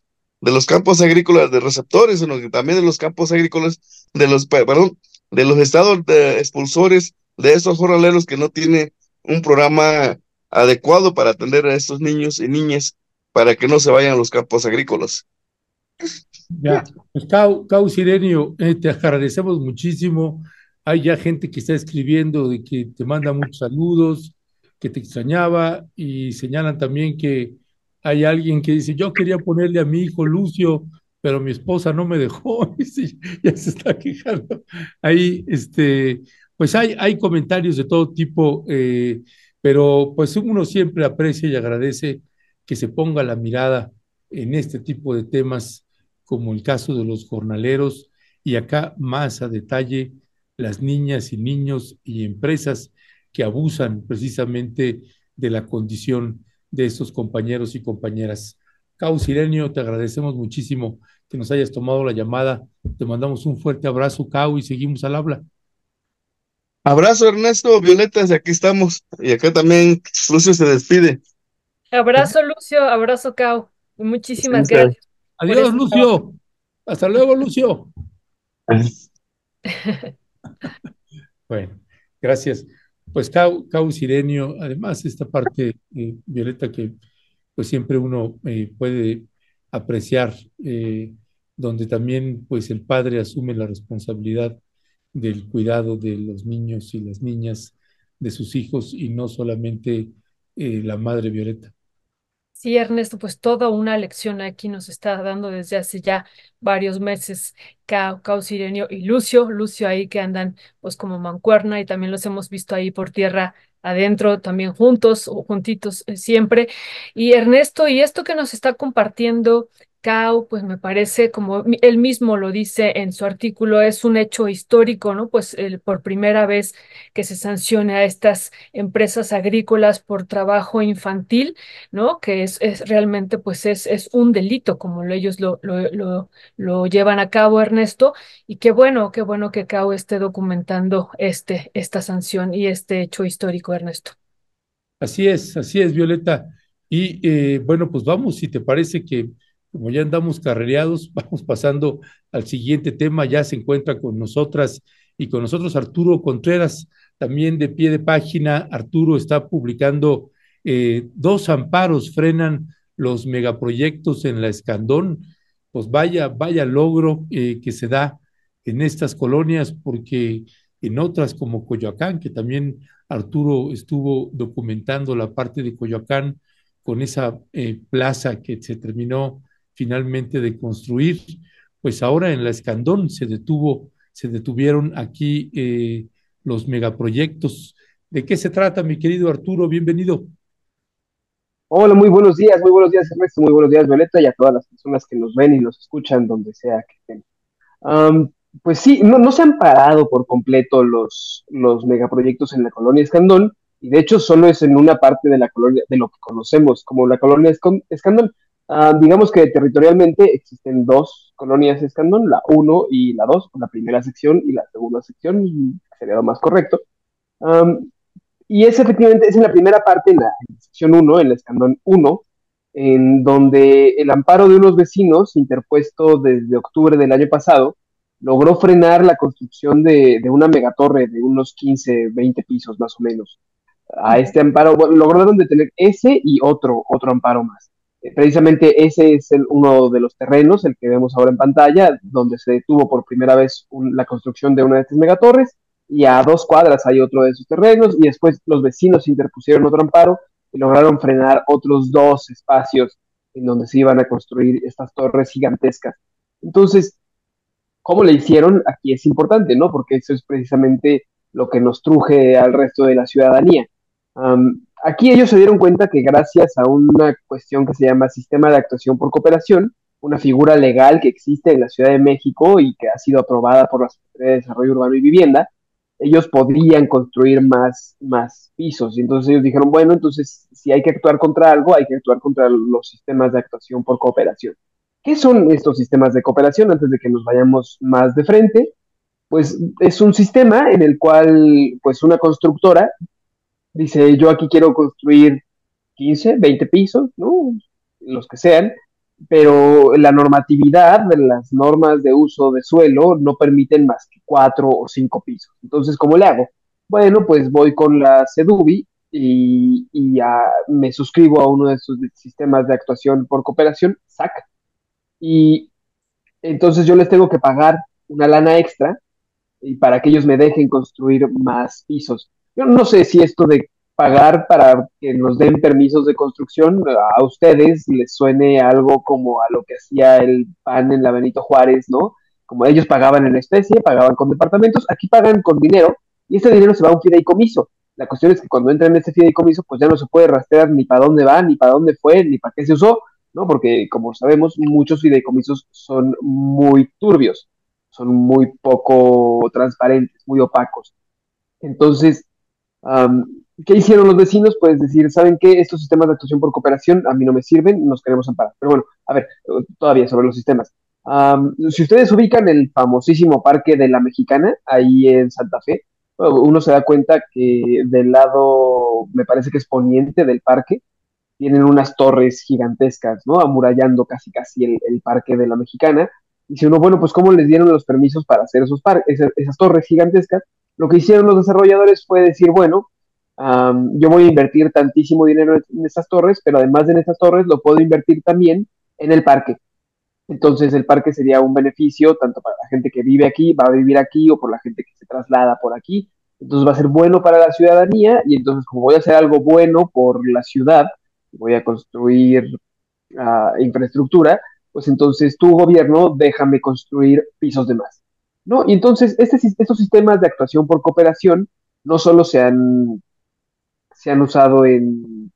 de los campos agrícolas de receptores, sino que también de los campos agrícolas de los perdón, de los estados expulsores de esos jornaleros que no tienen un programa adecuado para atender a estos niños y niñas para que no se vayan a los campos agrícolas. Ya, pues Cau, Cau Sirenio, eh, te agradecemos muchísimo. Hay ya gente que está escribiendo de que te manda muchos saludos, que te extrañaba y señalan también que hay alguien que dice, yo quería ponerle a mi hijo Lucio, pero mi esposa no me dejó, ya se está quejando. Ahí, este, pues hay, hay comentarios de todo tipo, eh, pero pues uno siempre aprecia y agradece que se ponga la mirada en este tipo de temas, como el caso de los jornaleros, y acá más a detalle las niñas y niños y empresas que abusan precisamente de la condición de estos compañeros y compañeras. Cau Sirenio, te agradecemos muchísimo que nos hayas tomado la llamada. Te mandamos un fuerte abrazo, Cau, y seguimos al habla. Abrazo, Ernesto, Violetas, aquí estamos. Y acá también Lucio se despide. Abrazo, Lucio, abrazo, Cau. Muchísimas gracias. Adiós, Lucio. Hasta luego, Lucio. bueno, gracias. Pues Cau, Sirenio, además esta parte, eh, Violeta, que pues siempre uno eh, puede apreciar, eh, donde también pues el padre asume la responsabilidad del cuidado de los niños y las niñas, de sus hijos, y no solamente la madre Violeta. Sí, Ernesto, pues toda una lección aquí nos está dando desde hace ya varios meses Cao, Sirenio y Lucio, Lucio ahí que andan pues como mancuerna y también los hemos visto ahí por tierra adentro también juntos o juntitos eh, siempre. Y Ernesto, y esto que nos está compartiendo Cao, pues me parece, como él mismo lo dice en su artículo, es un hecho histórico, ¿no? Pues el, por primera vez que se sancione a estas empresas agrícolas por trabajo infantil, ¿no? Que es, es realmente, pues es, es un delito, como ellos lo, lo, lo, llevan a cabo, Ernesto, y qué bueno, qué bueno que Cao esté documentando este, esta sanción y este hecho histórico, Ernesto. Así es, así es, Violeta. Y eh, bueno, pues vamos, si te parece que como ya andamos carrereados, vamos pasando al siguiente tema. Ya se encuentra con nosotras y con nosotros Arturo Contreras. también de pie de página, Arturo está publicando eh, dos amparos frenan los megaproyectos en la Escandón. Pues vaya, vaya logro eh, que se da en estas colonias, porque en otras como Coyoacán, que también Arturo estuvo documentando la parte de Coyoacán con esa eh, plaza que se terminó finalmente de construir, pues ahora en la Escandón se detuvo, se detuvieron aquí eh, los megaproyectos. ¿De qué se trata, mi querido Arturo? Bienvenido. Hola, muy buenos días, muy buenos días Ernesto, muy buenos días Violeta y a todas las personas que nos ven y nos escuchan donde sea que estén pues sí, no, no, se han parado por completo los, los megaproyectos en la colonia Escandón, y de hecho solo es en una parte de la colonia, de lo que conocemos como la colonia Escandón. Ah, digamos que territorialmente existen dos colonias Escandón, la 1 y la 2, la primera sección y la segunda sección, sería lo más correcto. y es efectivamente, es en la primera parte, en la, sección 1, en la Escandón 1, en donde el amparo de unos vecinos, interpuesto desde octubre del año pasado, logró frenar la construcción de, una megatorre de unos 15, 20 pisos más o menos. A este amparo, bueno, lograron detener ese y otro, otro amparo más. Eh, precisamente ese es uno de los terrenos, el que vemos ahora en pantalla, donde se detuvo por primera vez la construcción de una de estas megatorres, y a dos cuadras hay otro de esos terrenos, y después los vecinos interpusieron otro amparo y lograron frenar otros dos espacios en donde se iban a construir estas torres gigantescas. Entonces, cómo le hicieron aquí es importante, ¿no? Porque eso es precisamente lo que nos truje al resto de la ciudadanía. Aquí ellos se dieron cuenta que gracias a una cuestión que se llama Sistema de Actuación por Cooperación, una figura legal que existe en la Ciudad de México y que ha sido aprobada por la Secretaría de Desarrollo Urbano y Vivienda, ellos podrían construir más, más pisos. Y entonces ellos dijeron, bueno, entonces si hay que actuar contra algo, hay que actuar contra los sistemas de actuación por cooperación. ¿Qué son estos sistemas de cooperación? Antes de que nos vayamos más de frente, pues es un sistema en el cual pues una constructora dice, yo aquí quiero construir 15, 20 pisos, ¿no? Los que sean, pero la normatividad de las normas de uso de suelo no permiten más que cuatro o cinco pisos. Entonces, ¿cómo le hago? Bueno, pues voy con la CEDUBI y, y me suscribo a uno de sus sistemas de actuación por cooperación, SAC, y entonces yo les tengo que pagar una lana extra y para que ellos me dejen construir más pisos. Yo no sé si esto de pagar para que nos den permisos de construcción a ustedes les suene algo como a lo que hacía el PAN en la Benito Juárez, ¿no? Como ellos pagaban en especie, pagaban con departamentos, aquí pagan con dinero y ese dinero se va a un fideicomiso. La cuestión es que cuando entra en ese fideicomiso, pues ya no se puede rastrear ni para dónde va, ni para dónde fue, ni para qué se usó, ¿no? Porque, como sabemos, muchos fideicomisos son muy turbios, son muy poco transparentes, muy opacos. Entonces, ¿qué hicieron los vecinos? Pues decir, ¿saben qué? Estos sistemas de actuación por cooperación a mí no me sirven, nos queremos amparar. Pero bueno, a ver, todavía sobre los sistemas. si ustedes ubican el famosísimo Parque de la Mexicana, ahí en Santa Fe, uno se da cuenta que del lado, me parece que es poniente del parque, tienen unas torres gigantescas, ¿no? Amurallando casi casi el, parque de la Mexicana. Y si uno, bueno, pues ¿cómo les dieron los permisos para hacer esos esas, esas, torres gigantescas? Lo que hicieron los desarrolladores fue decir, bueno, yo voy a invertir tantísimo dinero en esas torres, pero además de en esas torres lo puedo invertir también en el parque. Entonces el parque sería un beneficio tanto para la gente que vive aquí, va a vivir aquí, o por la gente que se traslada por aquí. Entonces va a ser bueno para la ciudadanía y entonces como voy a hacer algo bueno por la ciudad, voy a construir ah, infraestructura, pues entonces tu gobierno déjame construir pisos de más. ¿No? Y entonces este, estos sistemas de actuación por cooperación no solo se han, se han usado en,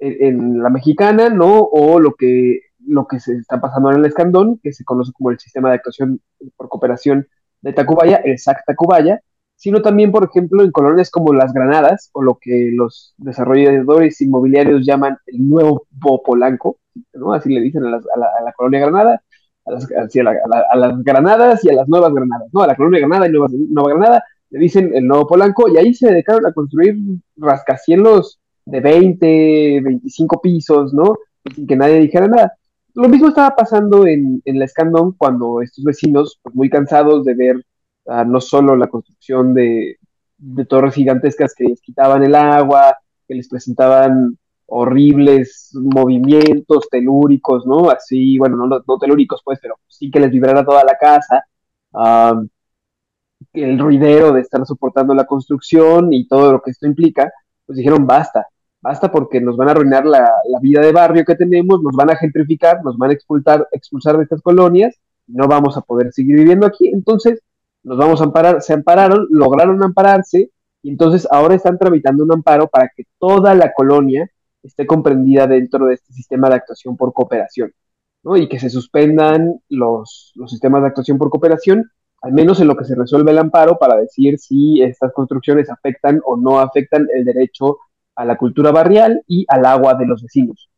en, la mexicana, ¿no? O lo que, lo que se está pasando en el Escandón, que se conoce como el sistema de actuación por cooperación de Tacubaya, el SAC Tacubaya, sino también, por ejemplo, en colonias como Las Granadas, o lo que los desarrolladores inmobiliarios llaman el nuevo Polanco, ¿no? así le dicen a, la, colonia Granada, a las, Granadas y a las Nuevas Granadas, ¿no? a la colonia Granada y Nueva, Nueva Granada le dicen el nuevo Polanco, y ahí se dedicaron a construir rascacielos de 20, 25 pisos, ¿no? Sin que nadie dijera nada. Lo mismo estaba pasando en, en la Escandón cuando estos vecinos, pues muy cansados de ver no solo la construcción de, de torres gigantescas que les quitaban el agua, que les presentaban horribles movimientos telúricos, ¿no? Así, bueno, no, telúricos, pues, pero sí que les vibrara toda la casa. el ruidero de estar soportando la construcción y todo lo que esto implica, pues dijeron basta, basta porque nos van a arruinar la, vida de barrio que tenemos, nos van a gentrificar, nos van a expulsar, expulsar de estas colonias, y no vamos a poder seguir viviendo aquí. Entonces, nos vamos a amparar, se ampararon, lograron ampararse, y entonces ahora están tramitando un amparo para que toda la colonia esté comprendida dentro de este sistema de actuación por cooperación, ¿no? Y que se suspendan los, los sistemas de actuación por cooperación, al menos en lo que se resuelve el amparo, para decir si estas construcciones afectan o no afectan el derecho a la cultura barrial y al agua de los vecinos.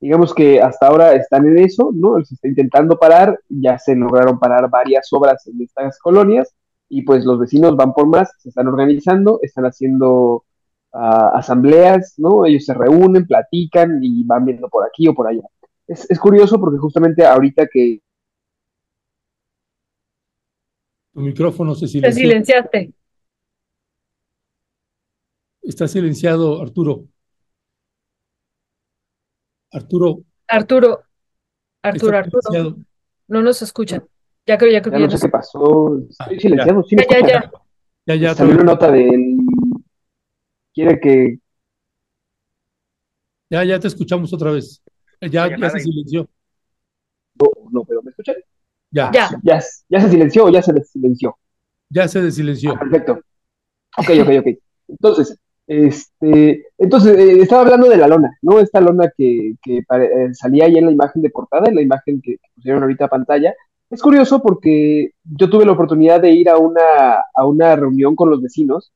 digamos que hasta ahora están en eso, ¿no? Se está intentando parar, ya se lograron parar varias obras en estas colonias y pues los vecinos van por más, se están organizando, están haciendo ah, asambleas, ¿no? Ellos se reúnen, platican y van viendo por aquí o por allá. Es, es curioso porque justamente ahorita que... Tu micrófono se silenció. Te silenciaste. Está silenciado, Arturo. Arturo. Arturo. Arturo, Arturo. No nos escuchan. Ya creo, ya creo. Ya no sé qué pasó. Estoy silenciado. Sí, ya, ya, ya. Ya, ya. Salió una nota de Quiere que. Ya, ya te escuchamos otra vez. Ya, ya, se silenció. No, no, pero ¿me escuchan? Ya. Ya. Ya, ya se silenció o ya se desilenció. Ya se desilenció. Ah, perfecto. Ok, ok, ok. Entonces, este, entonces, eh, estaba hablando de la lona, ¿no? Esta lona que, que eh, salía ahí en la imagen de portada, en la imagen que, pusieron ahorita a pantalla. Es curioso porque yo tuve la oportunidad de ir a una, a una reunión con los vecinos.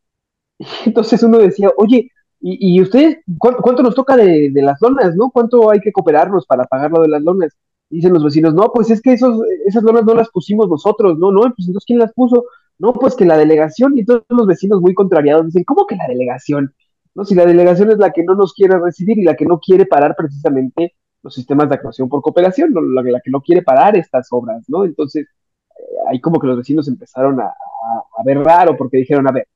Y entonces uno decía, oye, ¿y, y ustedes cuánto, nos toca de, de, las lonas, no? ¿Cuánto hay que cooperarnos para pagar lo de las lonas? dicen los vecinos, no, pues es que esos, esas lonas no las pusimos nosotros, no, no, pues entonces ¿quién las puso? No, pues que la delegación y todos los vecinos muy contrariados dicen, ¿cómo que la delegación? No, si la delegación es la que no nos quiere recibir y la que no quiere parar precisamente los sistemas de actuación por cooperación, la, la, que no quiere parar estas obras, ¿no? Entonces, eh, ahí como que los vecinos empezaron a, a, ver raro porque dijeron, a ver,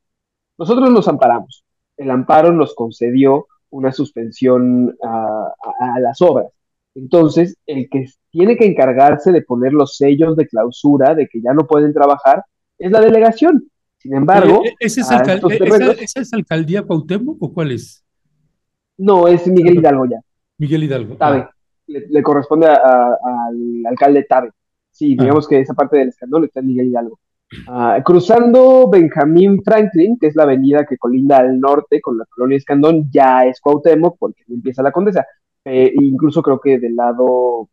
nosotros nos amparamos, el amparo nos concedió una suspensión a, a las obras. Entonces, el que tiene que encargarse de poner los sellos de clausura, de que ya no pueden trabajar, es la delegación. Sin embargo, ¿E-, ¿esa es, alcaldía Cuauhtémoc o cuál es? No, es Miguel Hidalgo ya. Miguel Hidalgo. Tabe. Ah. Le, corresponde al alcalde Tabe. Sí, ah. digamos que esa parte del escándalo está en Miguel Hidalgo. Ah, cruzando Benjamín Franklin, que es la avenida que colinda al norte con la colonia Escandón, ya es Cuauhtémoc porque empieza la Condesa. Eh, incluso creo que del lado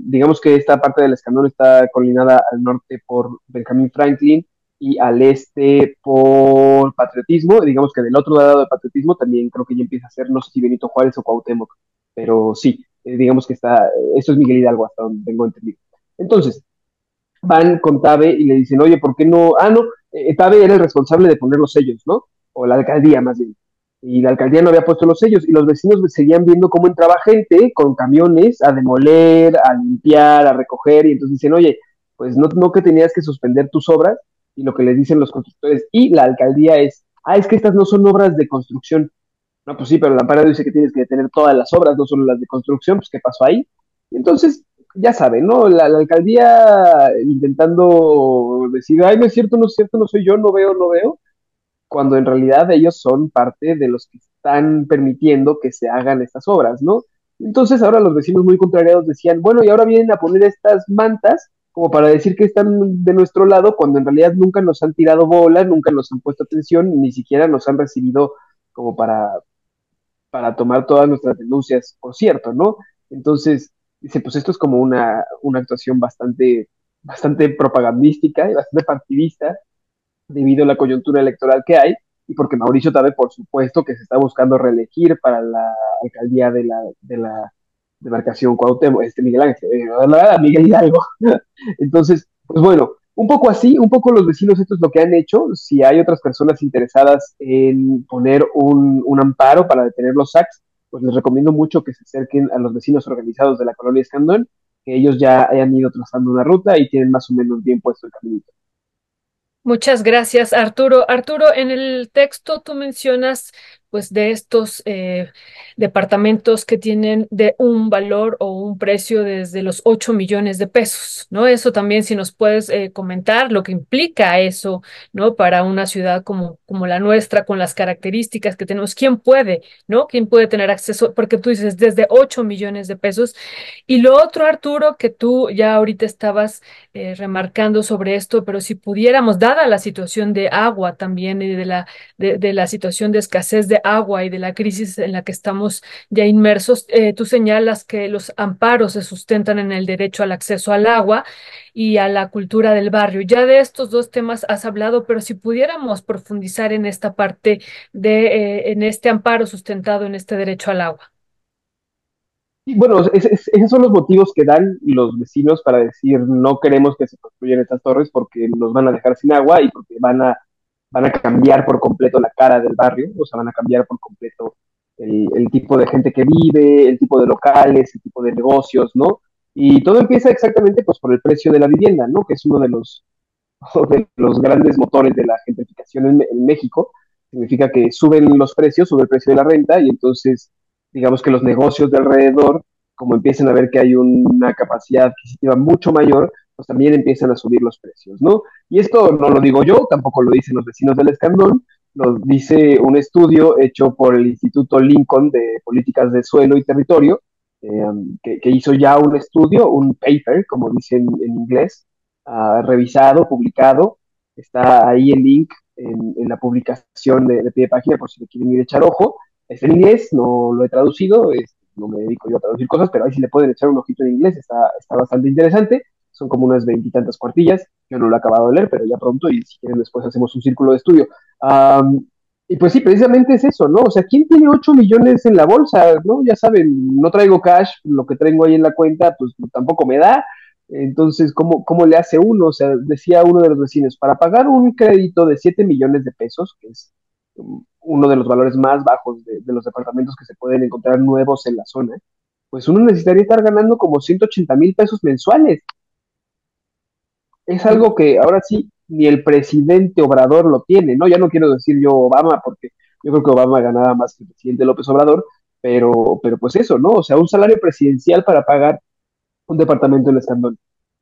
digamos que esta parte del escandón está colinada al norte por Benjamin Franklin y al este por patriotismo. Digamos que del otro lado del patriotismo también creo que ya empieza a ser, no sé si Benito Juárez o Cuauhtémoc, pero sí, eh, digamos que está, esto es Miguel Hidalgo hasta donde tengo entendido. Entonces, van con Tabe y le dicen, oye, ¿por qué no? Ah, no, eh, Tabe era el responsable de poner los sellos, ¿no? O la alcaldía más bien y la alcaldía no había puesto los sellos y los vecinos seguían viendo cómo entraba gente con camiones a demoler, a limpiar, a recoger y entonces dicen, oye, pues no, no que tenías que suspender tus obras y lo que les dicen los constructores y la alcaldía es, ah, es que estas no son obras de construcción. No, pues sí, pero la amparo dice que tienes que detener todas las obras, no solo las de construcción, pues ¿qué pasó ahí? Y entonces, ya saben, ¿no? La, la, alcaldía intentando decir, ay, no es cierto, no es cierto, no soy yo, no veo, no veo, cuando en realidad ellos son parte de los que están permitiendo que se hagan estas obras, ¿no? Entonces ahora los vecinos muy contrariados decían, bueno, y ahora vienen a poner estas mantas como para decir que están de nuestro lado, cuando en realidad nunca nos han tirado bola, nunca nos han puesto atención, ni siquiera nos han recibido como para, para tomar todas nuestras denuncias, por cierto, ¿no? Entonces, dice, pues esto es como una, una actuación bastante, bastante propagandística y bastante partidista, debido a la coyuntura electoral que hay y porque Mauricio Tabe, por supuesto, que se está buscando reelegir para la alcaldía de la, de la demarcación Cuauhtémoc, este Miguel Ángel, eh, Miguel Hidalgo. Entonces, pues bueno, un poco así, un poco los vecinos esto es lo que han hecho. Si hay otras personas interesadas en poner un, un amparo para detener los SACs, pues les recomiendo mucho que se acerquen a los vecinos organizados de la colonia Escandón, que ellos ya hayan ido trazando una ruta y tienen más o menos bien puesto el caminito. Muchas gracias, Arturo. Arturo, en el texto tú mencionas pues de estos eh, departamentos que tienen de un valor o un precio desde los 8 millones de pesos, ¿no? Eso también si nos puedes eh, comentar lo que implica eso, ¿no? Para una ciudad como, como la nuestra, con las características que tenemos, ¿quién puede, ¿no? ¿Quién puede tener acceso? Porque tú dices desde 8 millones de pesos. Y lo otro, Arturo, que tú ya ahorita estabas eh, remarcando sobre esto, pero si pudiéramos, dada la situación de agua también y de la, de, la situación de escasez de agua y de la crisis en la que estamos ya inmersos, eh, tú señalas que los amparos se sustentan en el derecho al acceso al agua y a la cultura del barrio. Ya de estos dos temas has hablado, pero si pudiéramos profundizar en esta parte de, eh, en este amparo sustentado en este derecho al agua. Bueno, es, esos son los motivos que dan los vecinos para decir no queremos que se construyan estas torres porque nos van a dejar sin agua y porque van a van a cambiar por completo la cara del barrio, o sea, van a cambiar por completo el, el, tipo de gente que vive, el tipo de locales, el tipo de negocios, ¿no? Y todo empieza exactamente pues por el precio de la vivienda, ¿no? Que es uno de los, de los grandes motores de la gentrificación en, México. Significa que suben los precios, sube el precio de la renta y entonces digamos que los negocios de alrededor, como empiezan a ver que hay una capacidad adquisitiva mucho mayor, pues también empiezan a subir los precios, ¿no? Y esto no lo digo yo, tampoco lo dicen los vecinos del Escandón, lo dice un estudio hecho por el Instituto Lincoln de Políticas de Suelo y Territorio, eh, que, que, hizo ya un estudio, un paper, como dicen en inglés, uh, revisado, publicado. Está ahí el link en, en la publicación de, de, pie de página por si le quieren ir a echar ojo. Es en inglés, no lo he traducido, es, no me dedico yo a traducir cosas, pero ahí sí le pueden echar un ojito en inglés, está, está bastante interesante son como unas veintitantas cuartillas, yo no lo he acabado de leer, pero ya pronto, y si quieren después hacemos un círculo de estudio. Um, y pues sí, precisamente es eso, ¿no? O sea, ¿quién tiene 8 millones en la bolsa? ¿No? Ya saben, no traigo cash, lo que tengo ahí en la cuenta, pues tampoco me da. Entonces, ¿cómo, ¿cómo le hace uno? O sea, decía uno de los vecinos, para pagar un crédito de 7 millones de pesos, que es uno de los valores más bajos de, de los departamentos que se pueden encontrar nuevos en la zona, pues uno necesitaría estar ganando como 180 mil pesos mensuales es algo que ahora sí ni el presidente Obrador lo tiene, ¿no? Ya no quiero decir yo Obama, porque yo creo que Obama ganaba más que el presidente López Obrador, pero, pero pues eso, ¿no? O sea, un salario presidencial para pagar un departamento en Escandón.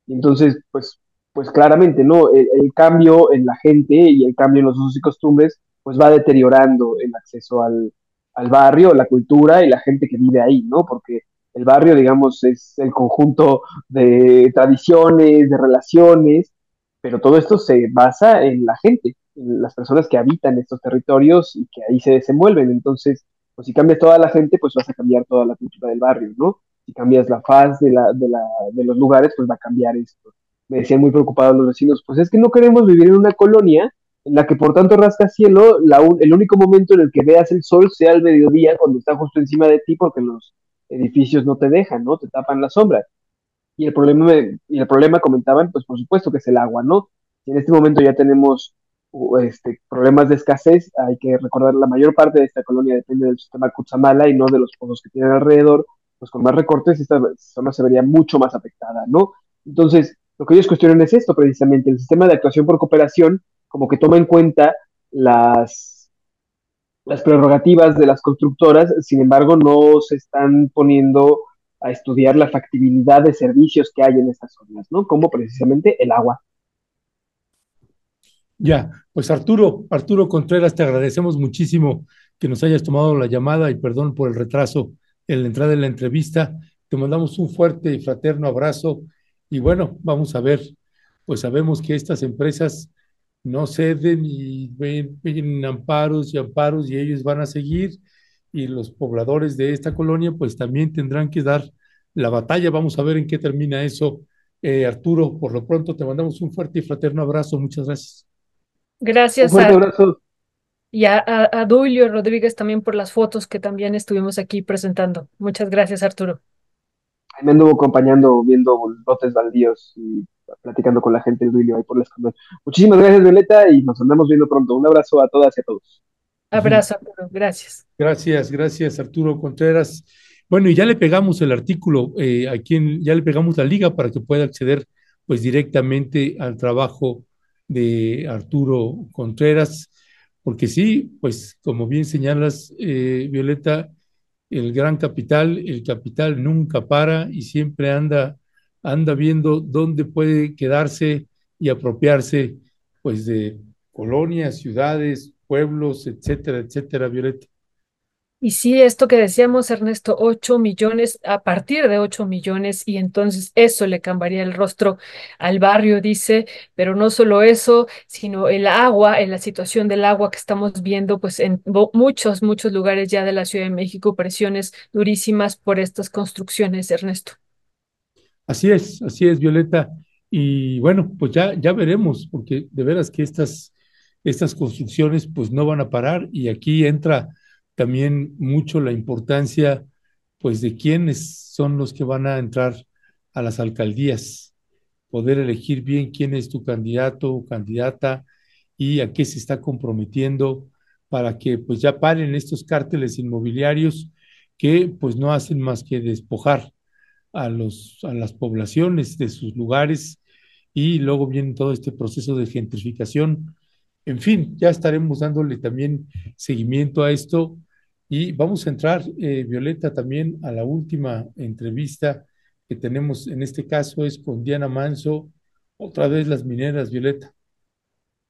Entonces, pues, pues claramente, ¿no? El, el, cambio en la gente y el cambio en los usos y costumbres, pues va deteriorando el acceso al, al barrio, la cultura y la gente que vive ahí, ¿no? Porque el barrio, digamos, es el conjunto de tradiciones, de relaciones, pero todo esto se basa en la gente, en las personas que habitan estos territorios y que ahí se desenvuelven. Entonces, pues si cambias toda la gente, pues vas a cambiar toda la cultura del barrio, ¿no? Si cambias la faz de, la, de, la, de los lugares, pues va a cambiar esto. Me decían muy preocupados los vecinos, pues es que no queremos vivir en una colonia en la que por tanto rascacielo, la, el único momento en el que veas el sol sea el mediodía cuando está justo encima de ti porque los edificios no te dejan, ¿no? Te tapan la sombra. Y el problema, y el problema comentaban, pues por supuesto que es el agua, ¿no? Si en este momento ya tenemos este, problemas de escasez, hay que recordar la mayor parte de esta colonia depende del sistema Cutzamala y no de los pozos que tienen alrededor, pues con más recortes esta zona se vería mucho más afectada, ¿no? Entonces, lo que ellos cuestionan es esto precisamente, el sistema de actuación por cooperación como que toma en cuenta las las prerrogativas de las constructoras, sin embargo, no se están poniendo a estudiar la factibilidad de servicios que hay en estas zonas, ¿no? Como precisamente el agua. Ya, pues Arturo, Arturo Contreras, te agradecemos muchísimo que nos hayas tomado la llamada y perdón por el retraso en la entrada de la entrevista. Te mandamos un fuerte y fraterno abrazo y bueno, vamos a ver, pues sabemos que estas empresas no ceden y ven, ven, amparos y amparos y ellos van a seguir y los pobladores de esta colonia pues también tendrán que dar la batalla. Vamos a ver en qué termina eso. Eh, Arturo, por lo pronto te mandamos un fuerte y fraterno abrazo. Muchas gracias. Gracias. Un fuerte a, abrazo. Y a, a, a Dulio Rodríguez también por las fotos que también estuvimos aquí presentando. Muchas gracias, Arturo. Me anduvo acompañando viendo lotes baldíos y platicando con la gente del Duilio ahí por la escondón. Muchísimas gracias, Violeta, y nos andamos viendo pronto. Un abrazo a todas y a todos. Abrazo, Arturo. Gracias. Gracias, gracias, Arturo Contreras. Bueno, y ya le pegamos el artículo eh, a quien ya le pegamos la liga para que pueda acceder pues directamente al trabajo de Arturo Contreras, porque sí, pues como bien señalas, eh, Violeta, el gran capital, el capital nunca para y siempre anda, anda viendo dónde puede quedarse y apropiarse, pues de colonias, ciudades, pueblos, etcétera, etcétera, Violeta. Y sí, esto que decíamos, Ernesto, 8 millones, a partir de 8 millones, y entonces eso le cambiaría el rostro al barrio, dice, pero no solo eso, sino el agua, en la situación del agua que estamos viendo, pues en muchos, muchos lugares ya de la Ciudad de México, presiones durísimas por estas construcciones, Ernesto. Así es, así es, Violeta. Y bueno, pues ya, ya veremos, porque de veras que estas, estas construcciones pues no van a parar. Y aquí entra también mucho la importancia pues de quiénes son los que van a entrar a las alcaldías, poder elegir bien quién es tu candidato o candidata y a qué se está comprometiendo para que pues ya paren estos cárteles inmobiliarios que pues no hacen más que despojar a, los, a las poblaciones de sus lugares y luego viene todo este proceso de gentrificación. En fin, ya estaremos dándole también seguimiento a esto y vamos a entrar, eh, Violeta, también a la última entrevista que tenemos en este caso es con Diana Manso, otra vez las mineras, Violeta.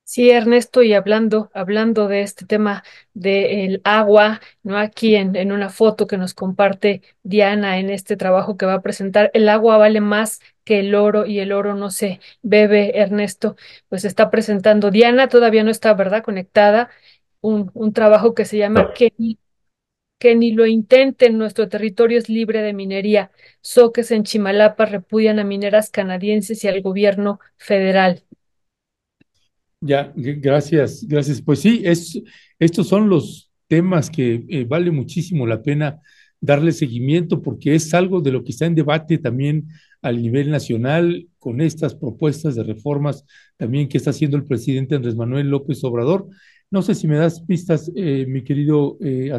Sí, Ernesto, y hablando, hablando de este tema del agua, ¿no? Aquí en, en una foto que nos comparte Diana en este trabajo que va a presentar, el agua vale más que el oro y el oro no se bebe, Ernesto, pues está presentando Diana, todavía no está, ¿verdad?, conectada, un, un trabajo que se llama que ni lo intenten, nuestro territorio es libre de minería. Soques en Chimalapa repudian a mineras canadienses y al gobierno federal. Ya, gracias, gracias. Pues sí, es, estos son los temas que eh, vale muchísimo la pena darle seguimiento porque es algo de lo que está en debate también al nivel nacional con estas propuestas de reformas también que está haciendo el presidente Andrés Manuel López Obrador. No sé si me das pistas, eh, mi querido eh,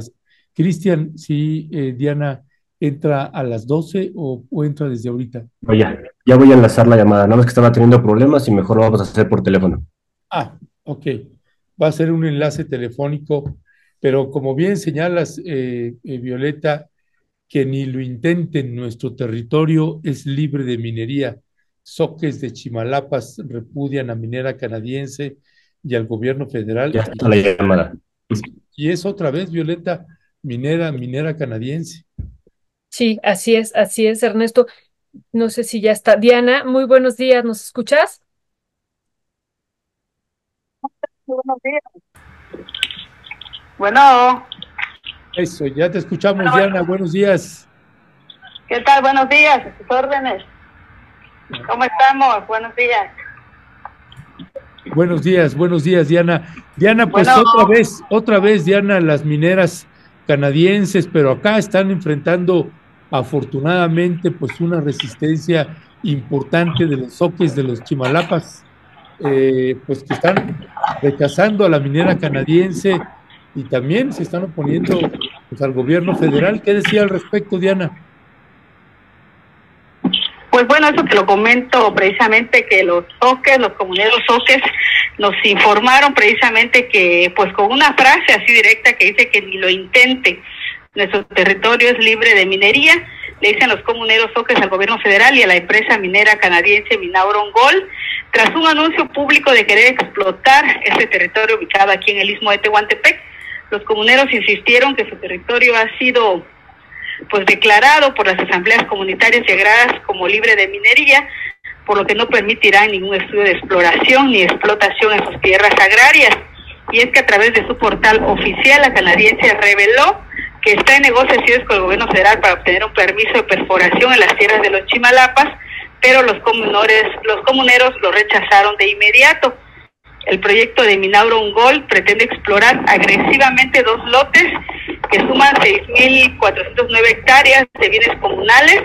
Cristian, si eh, Diana entra a las 12 o, entra desde ahorita. Oye, ya voy a enlazar la llamada, nada más que estaba teniendo problemas y mejor lo vamos a hacer por teléfono. Ah, ok. Va a ser un enlace telefónico, pero como bien señalas, eh, eh, Violeta, que ni lo intenten, nuestro territorio es libre de minería. Soques de Chimalapas repudian a minera canadiense y al gobierno federal. Ya está la llamada. Y es otra vez, Violeta, minera, minera canadiense. Sí, así es, así es, Ernesto. No sé si ya está. Diana, muy buenos días, ¿nos escuchas? Buenos días. Bueno. Eso, ya te escuchamos, Diana, buenos días. ¿Qué tal? Buenos días, sus órdenes. ¿Cómo estamos? Buenos días. Buenos días, buenos días, Diana. Diana, pues otra vez, otra vez, Diana, las mineras canadienses, pero acá están enfrentando afortunadamente pues una resistencia importante de los soques de los chimalapas, eh, pues que están rechazando a la minera canadiense y también se están oponiendo pues, al gobierno federal. ¿Qué decía al respecto, Diana? Pues bueno, eso te lo comento precisamente que los soques, los comuneros soques, nos informaron precisamente que, pues con una frase así directa que dice que ni lo intente, nuestro territorio es libre de minería, le dicen los comuneros soques al gobierno federal y a la empresa minera canadiense Minauron Gold, tras un anuncio público de querer explotar ese territorio ubicado aquí en el istmo de Tehuantepec. Los comuneros insistieron que su territorio ha sido pues declarado por las asambleas comunitarias integradas como libre de minería, por lo que no permitirá ningún estudio de exploración ni explotación en sus tierras agrarias. Y es que a través de su portal oficial, la canadiense reveló que está en negociaciones con el gobierno federal para obtener un permiso de perforación en las tierras de los Chimalapas, pero los comuneros, los comuneros lo rechazaron de inmediato. El proyecto de Minauro Ungol pretende explorar agresivamente dos lotes que suman 6.409 hectáreas de bienes comunales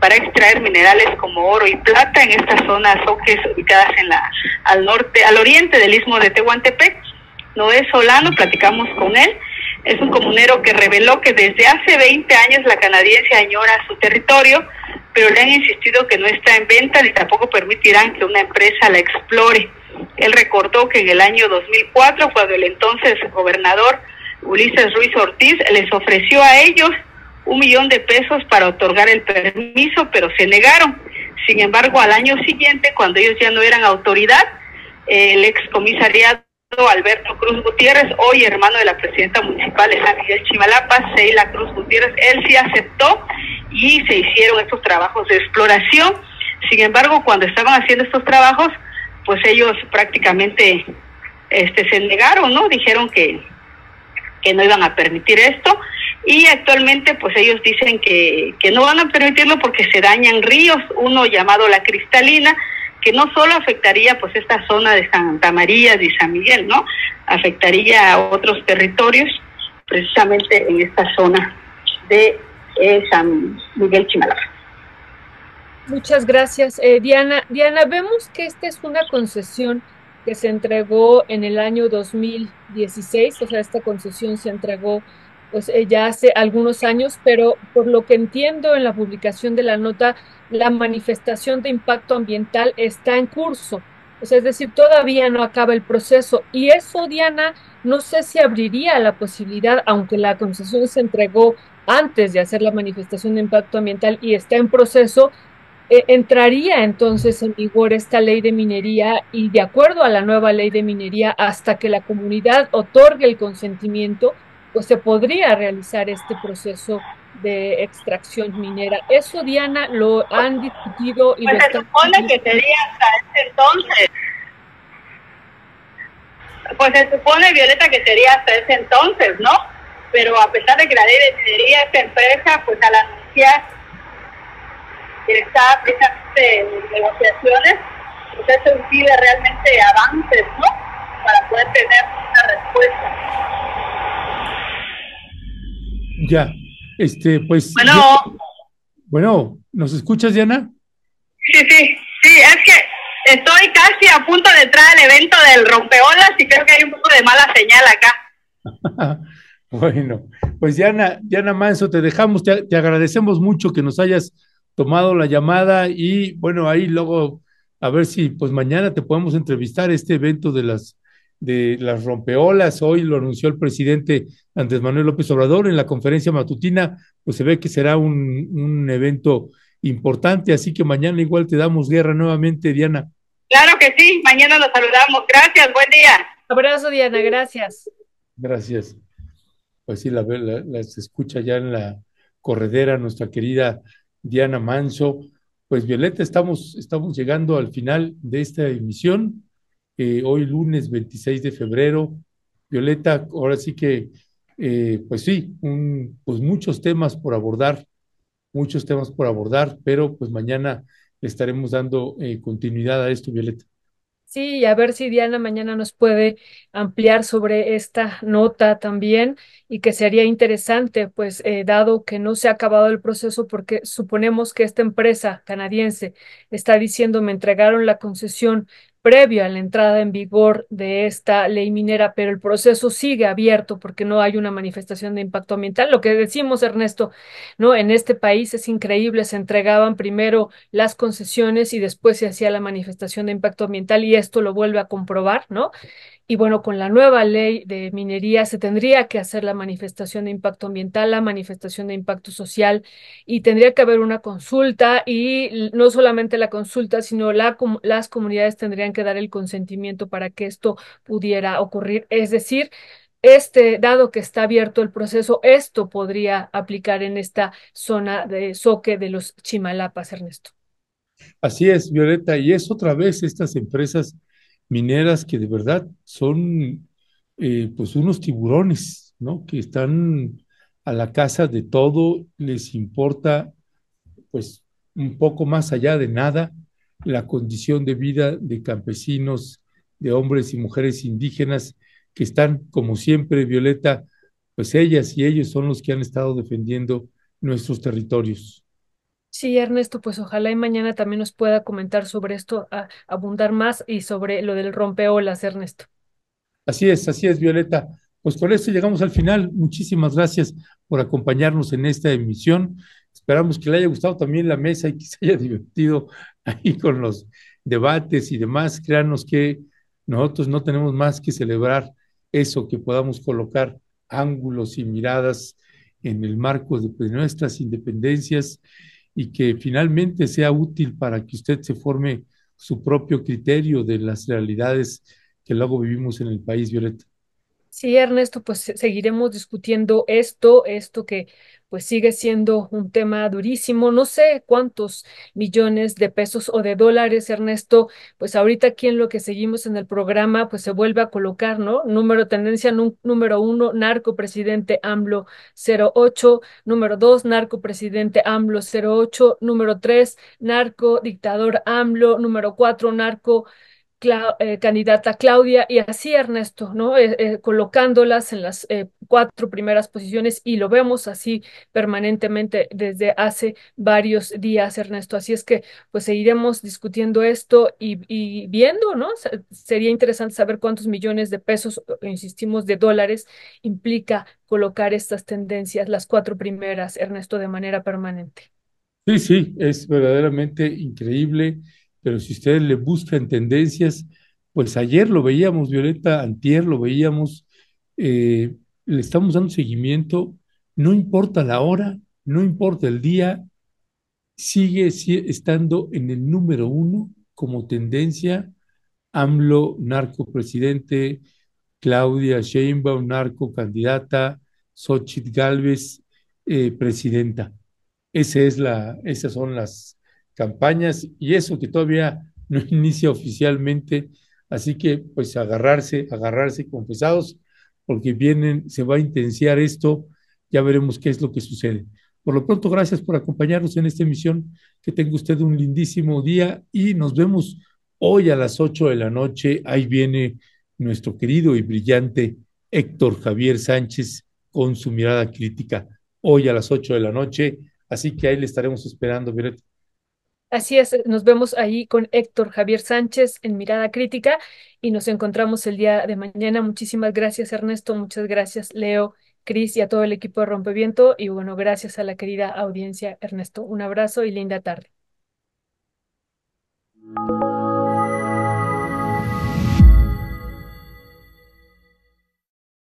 para extraer minerales como oro y plata en estas zonas soques ubicadas en la al norte, al oriente del istmo de Tehuantepec. Noé Solano, platicamos con él, es un comunero que reveló que desde hace 20 años la canadiense añora su territorio, pero le han insistido que no está en venta ni tampoco permitirán que una empresa la explore. Él recordó que en el año 2004, cuando el entonces gobernador Ulises Ruiz Ortiz les ofreció a ellos un millón de pesos para otorgar el permiso, pero se negaron. Sin embargo, al año siguiente, cuando ellos ya no eran autoridad, el ex comisariado Alberto Cruz Gutiérrez, hoy hermano de la presidenta municipal de San Miguel Chimalapa, Seila Cruz Gutiérrez, él sí aceptó y se hicieron estos trabajos de exploración. Sin embargo, cuando estaban haciendo estos trabajos, pues ellos prácticamente este, se negaron, ¿no? Dijeron que, que no iban a permitir esto y actualmente pues ellos dicen que, que no van a permitirlo porque se dañan ríos, uno llamado La Cristalina, que no solo afectaría pues esta zona de Santa María y San Miguel, ¿no? Afectaría a otros territorios, precisamente en esta zona de eh, San Miguel Chimalapa. Muchas gracias, eh, Diana. Diana, vemos que esta es una concesión que se entregó en el año 2016, o sea, esta concesión se entregó pues eh, ya hace algunos años, pero por lo que entiendo en la publicación de la nota, la manifestación de impacto ambiental está en curso. O sea, es decir, todavía no acaba el proceso. Y eso, Diana, no sé si abriría la posibilidad, aunque la concesión se entregó antes de hacer la manifestación de impacto ambiental y está en proceso, eh, entraría entonces en vigor esta ley de minería y de acuerdo a la nueva ley de minería, hasta que la comunidad otorgue el consentimiento, pues se podría realizar este proceso de extracción minera. Eso, Diana, lo han discutido y pues lo se supone que sería hasta ese entonces. Pues se supone, Violeta, que sería hasta ese entonces, ¿no? Pero a pesar de que la ley de minería es empresa, pues al anunciar que está precisamente en negociaciones, pues eso impide realmente avances, ¿no? Para poder tener una respuesta. Ya, este, pues. Bueno. bueno, ¿nos escuchas, Diana? Sí, sí, sí, es que estoy casi a punto de entrar al evento del rompeolas y creo que hay un poco de mala señal acá. Bueno, pues Diana, Diana Manso, te dejamos, te, te agradecemos mucho que nos hayas tomado la llamada y bueno, ahí luego a ver si pues mañana te podemos entrevistar este evento de las de las rompeolas. Hoy lo anunció el presidente Andrés Manuel López Obrador en la conferencia matutina, pues se ve que será un, un evento importante, así que mañana igual te damos guerra nuevamente, Diana. Claro que sí, mañana nos saludamos. Gracias, buen día. Abrazo, Diana, gracias. Gracias. Pues sí, la, la, la se escucha ya en la corredera nuestra querida Diana Manso. Pues Violeta, estamos, estamos llegando al final de esta emisión. Eh, hoy lunes 26 de febrero. Violeta, ahora sí que, eh, pues sí, un, pues muchos temas por abordar, muchos temas por abordar, pero pues mañana estaremos dando eh, continuidad a esto, Violeta. Sí, y a ver si Diana mañana nos puede ampliar sobre esta nota también y que sería interesante, pues eh, dado que no se ha acabado el proceso, porque suponemos que esta empresa canadiense está diciendo me entregaron la concesión previo a la entrada en vigor de esta ley minera, pero el proceso sigue abierto porque no hay una manifestación de impacto ambiental. Lo que decimos, Ernesto, ¿no? En este país es increíble, se entregaban primero las concesiones y después se hacía la manifestación de impacto ambiental y esto lo vuelve a comprobar, ¿no? Y bueno, con la nueva ley de minería se tendría que hacer la manifestación de impacto ambiental, la manifestación de impacto social y tendría que haber una consulta y no solamente la consulta, sino la, las comunidades tendrían que dar el consentimiento para que esto pudiera ocurrir. Es decir, este, dado que está abierto el proceso, esto podría aplicar en esta zona de soque de los Chimalapas, Ernesto. Así es, Violeta, y es otra vez estas empresas mineras que de verdad son eh, pues unos tiburones, ¿no? Que están a la casa de todo, les importa pues un poco más allá de nada la condición de vida de campesinos, de hombres y mujeres indígenas que están, como siempre, Violeta, pues ellas y ellos son los que han estado defendiendo nuestros territorios. Sí, Ernesto, pues ojalá y mañana también nos pueda comentar sobre esto, a, abundar más y sobre lo del rompeolas, Ernesto. Así es, así es, Violeta. Pues con esto llegamos al final. Muchísimas gracias por acompañarnos en esta emisión. Esperamos que le haya gustado también la mesa y que se haya divertido ahí con los debates y demás. Créanos que nosotros no tenemos más que celebrar eso, que podamos colocar ángulos y miradas en el marco de, nuestras independencias y que finalmente sea útil para que usted se forme su propio criterio de las realidades que luego vivimos en el país, Violeta. Sí, Ernesto, pues seguiremos discutiendo esto, esto que pues sigue siendo un tema durísimo. No sé cuántos millones de pesos o de dólares, Ernesto, pues ahorita aquí en lo que seguimos en el programa, pues se vuelve a colocar, ¿no? Número tendencia número uno, narco presidente AMLO 08, número dos, narco presidente AMLO 08, número tres, narco dictador AMLO, número cuatro, narco eh, candidata Claudia y así Ernesto, ¿no? Eh, eh, colocándolas en las cuatro primeras posiciones y lo vemos así permanentemente desde hace varios días, Ernesto. Así es que pues seguiremos discutiendo esto y, y viendo, ¿no? sería interesante saber cuántos millones de pesos, insistimos, de dólares implica colocar estas tendencias, las cuatro primeras, Ernesto, de manera permanente. Sí, sí, es verdaderamente increíble pero si ustedes le buscan tendencias, pues ayer lo veíamos, Violeta, antier lo veíamos, eh, le estamos dando seguimiento, no importa la hora, no importa el día, sigue, estando en el número uno como tendencia AMLO, narco presidente, Claudia Sheinbaum, narco candidata, Xochitl Galvez, eh, presidenta. Esa es la, esas son las campañas y eso que todavía no inicia oficialmente, así que pues agarrarse, agarrarse confesados, porque vienen, se va a intensiar esto, ya veremos qué es lo que sucede. Por lo pronto, gracias por acompañarnos en esta emisión, que tenga usted un lindísimo día y nos vemos hoy a las 8 de la noche, ahí viene nuestro querido y brillante Héctor Javier Sánchez con su mirada crítica, hoy a las 8 de la noche, así que ahí le estaremos esperando, Violeta. Así es, nos vemos ahí con Héctor Javier Sánchez en Mirada Crítica y nos encontramos el día de mañana. Muchísimas gracias, Ernesto. Muchas gracias, Leo, Cris y a todo el equipo de Rompeviento. Y bueno, gracias a la querida audiencia, Ernesto. Un abrazo y linda tarde.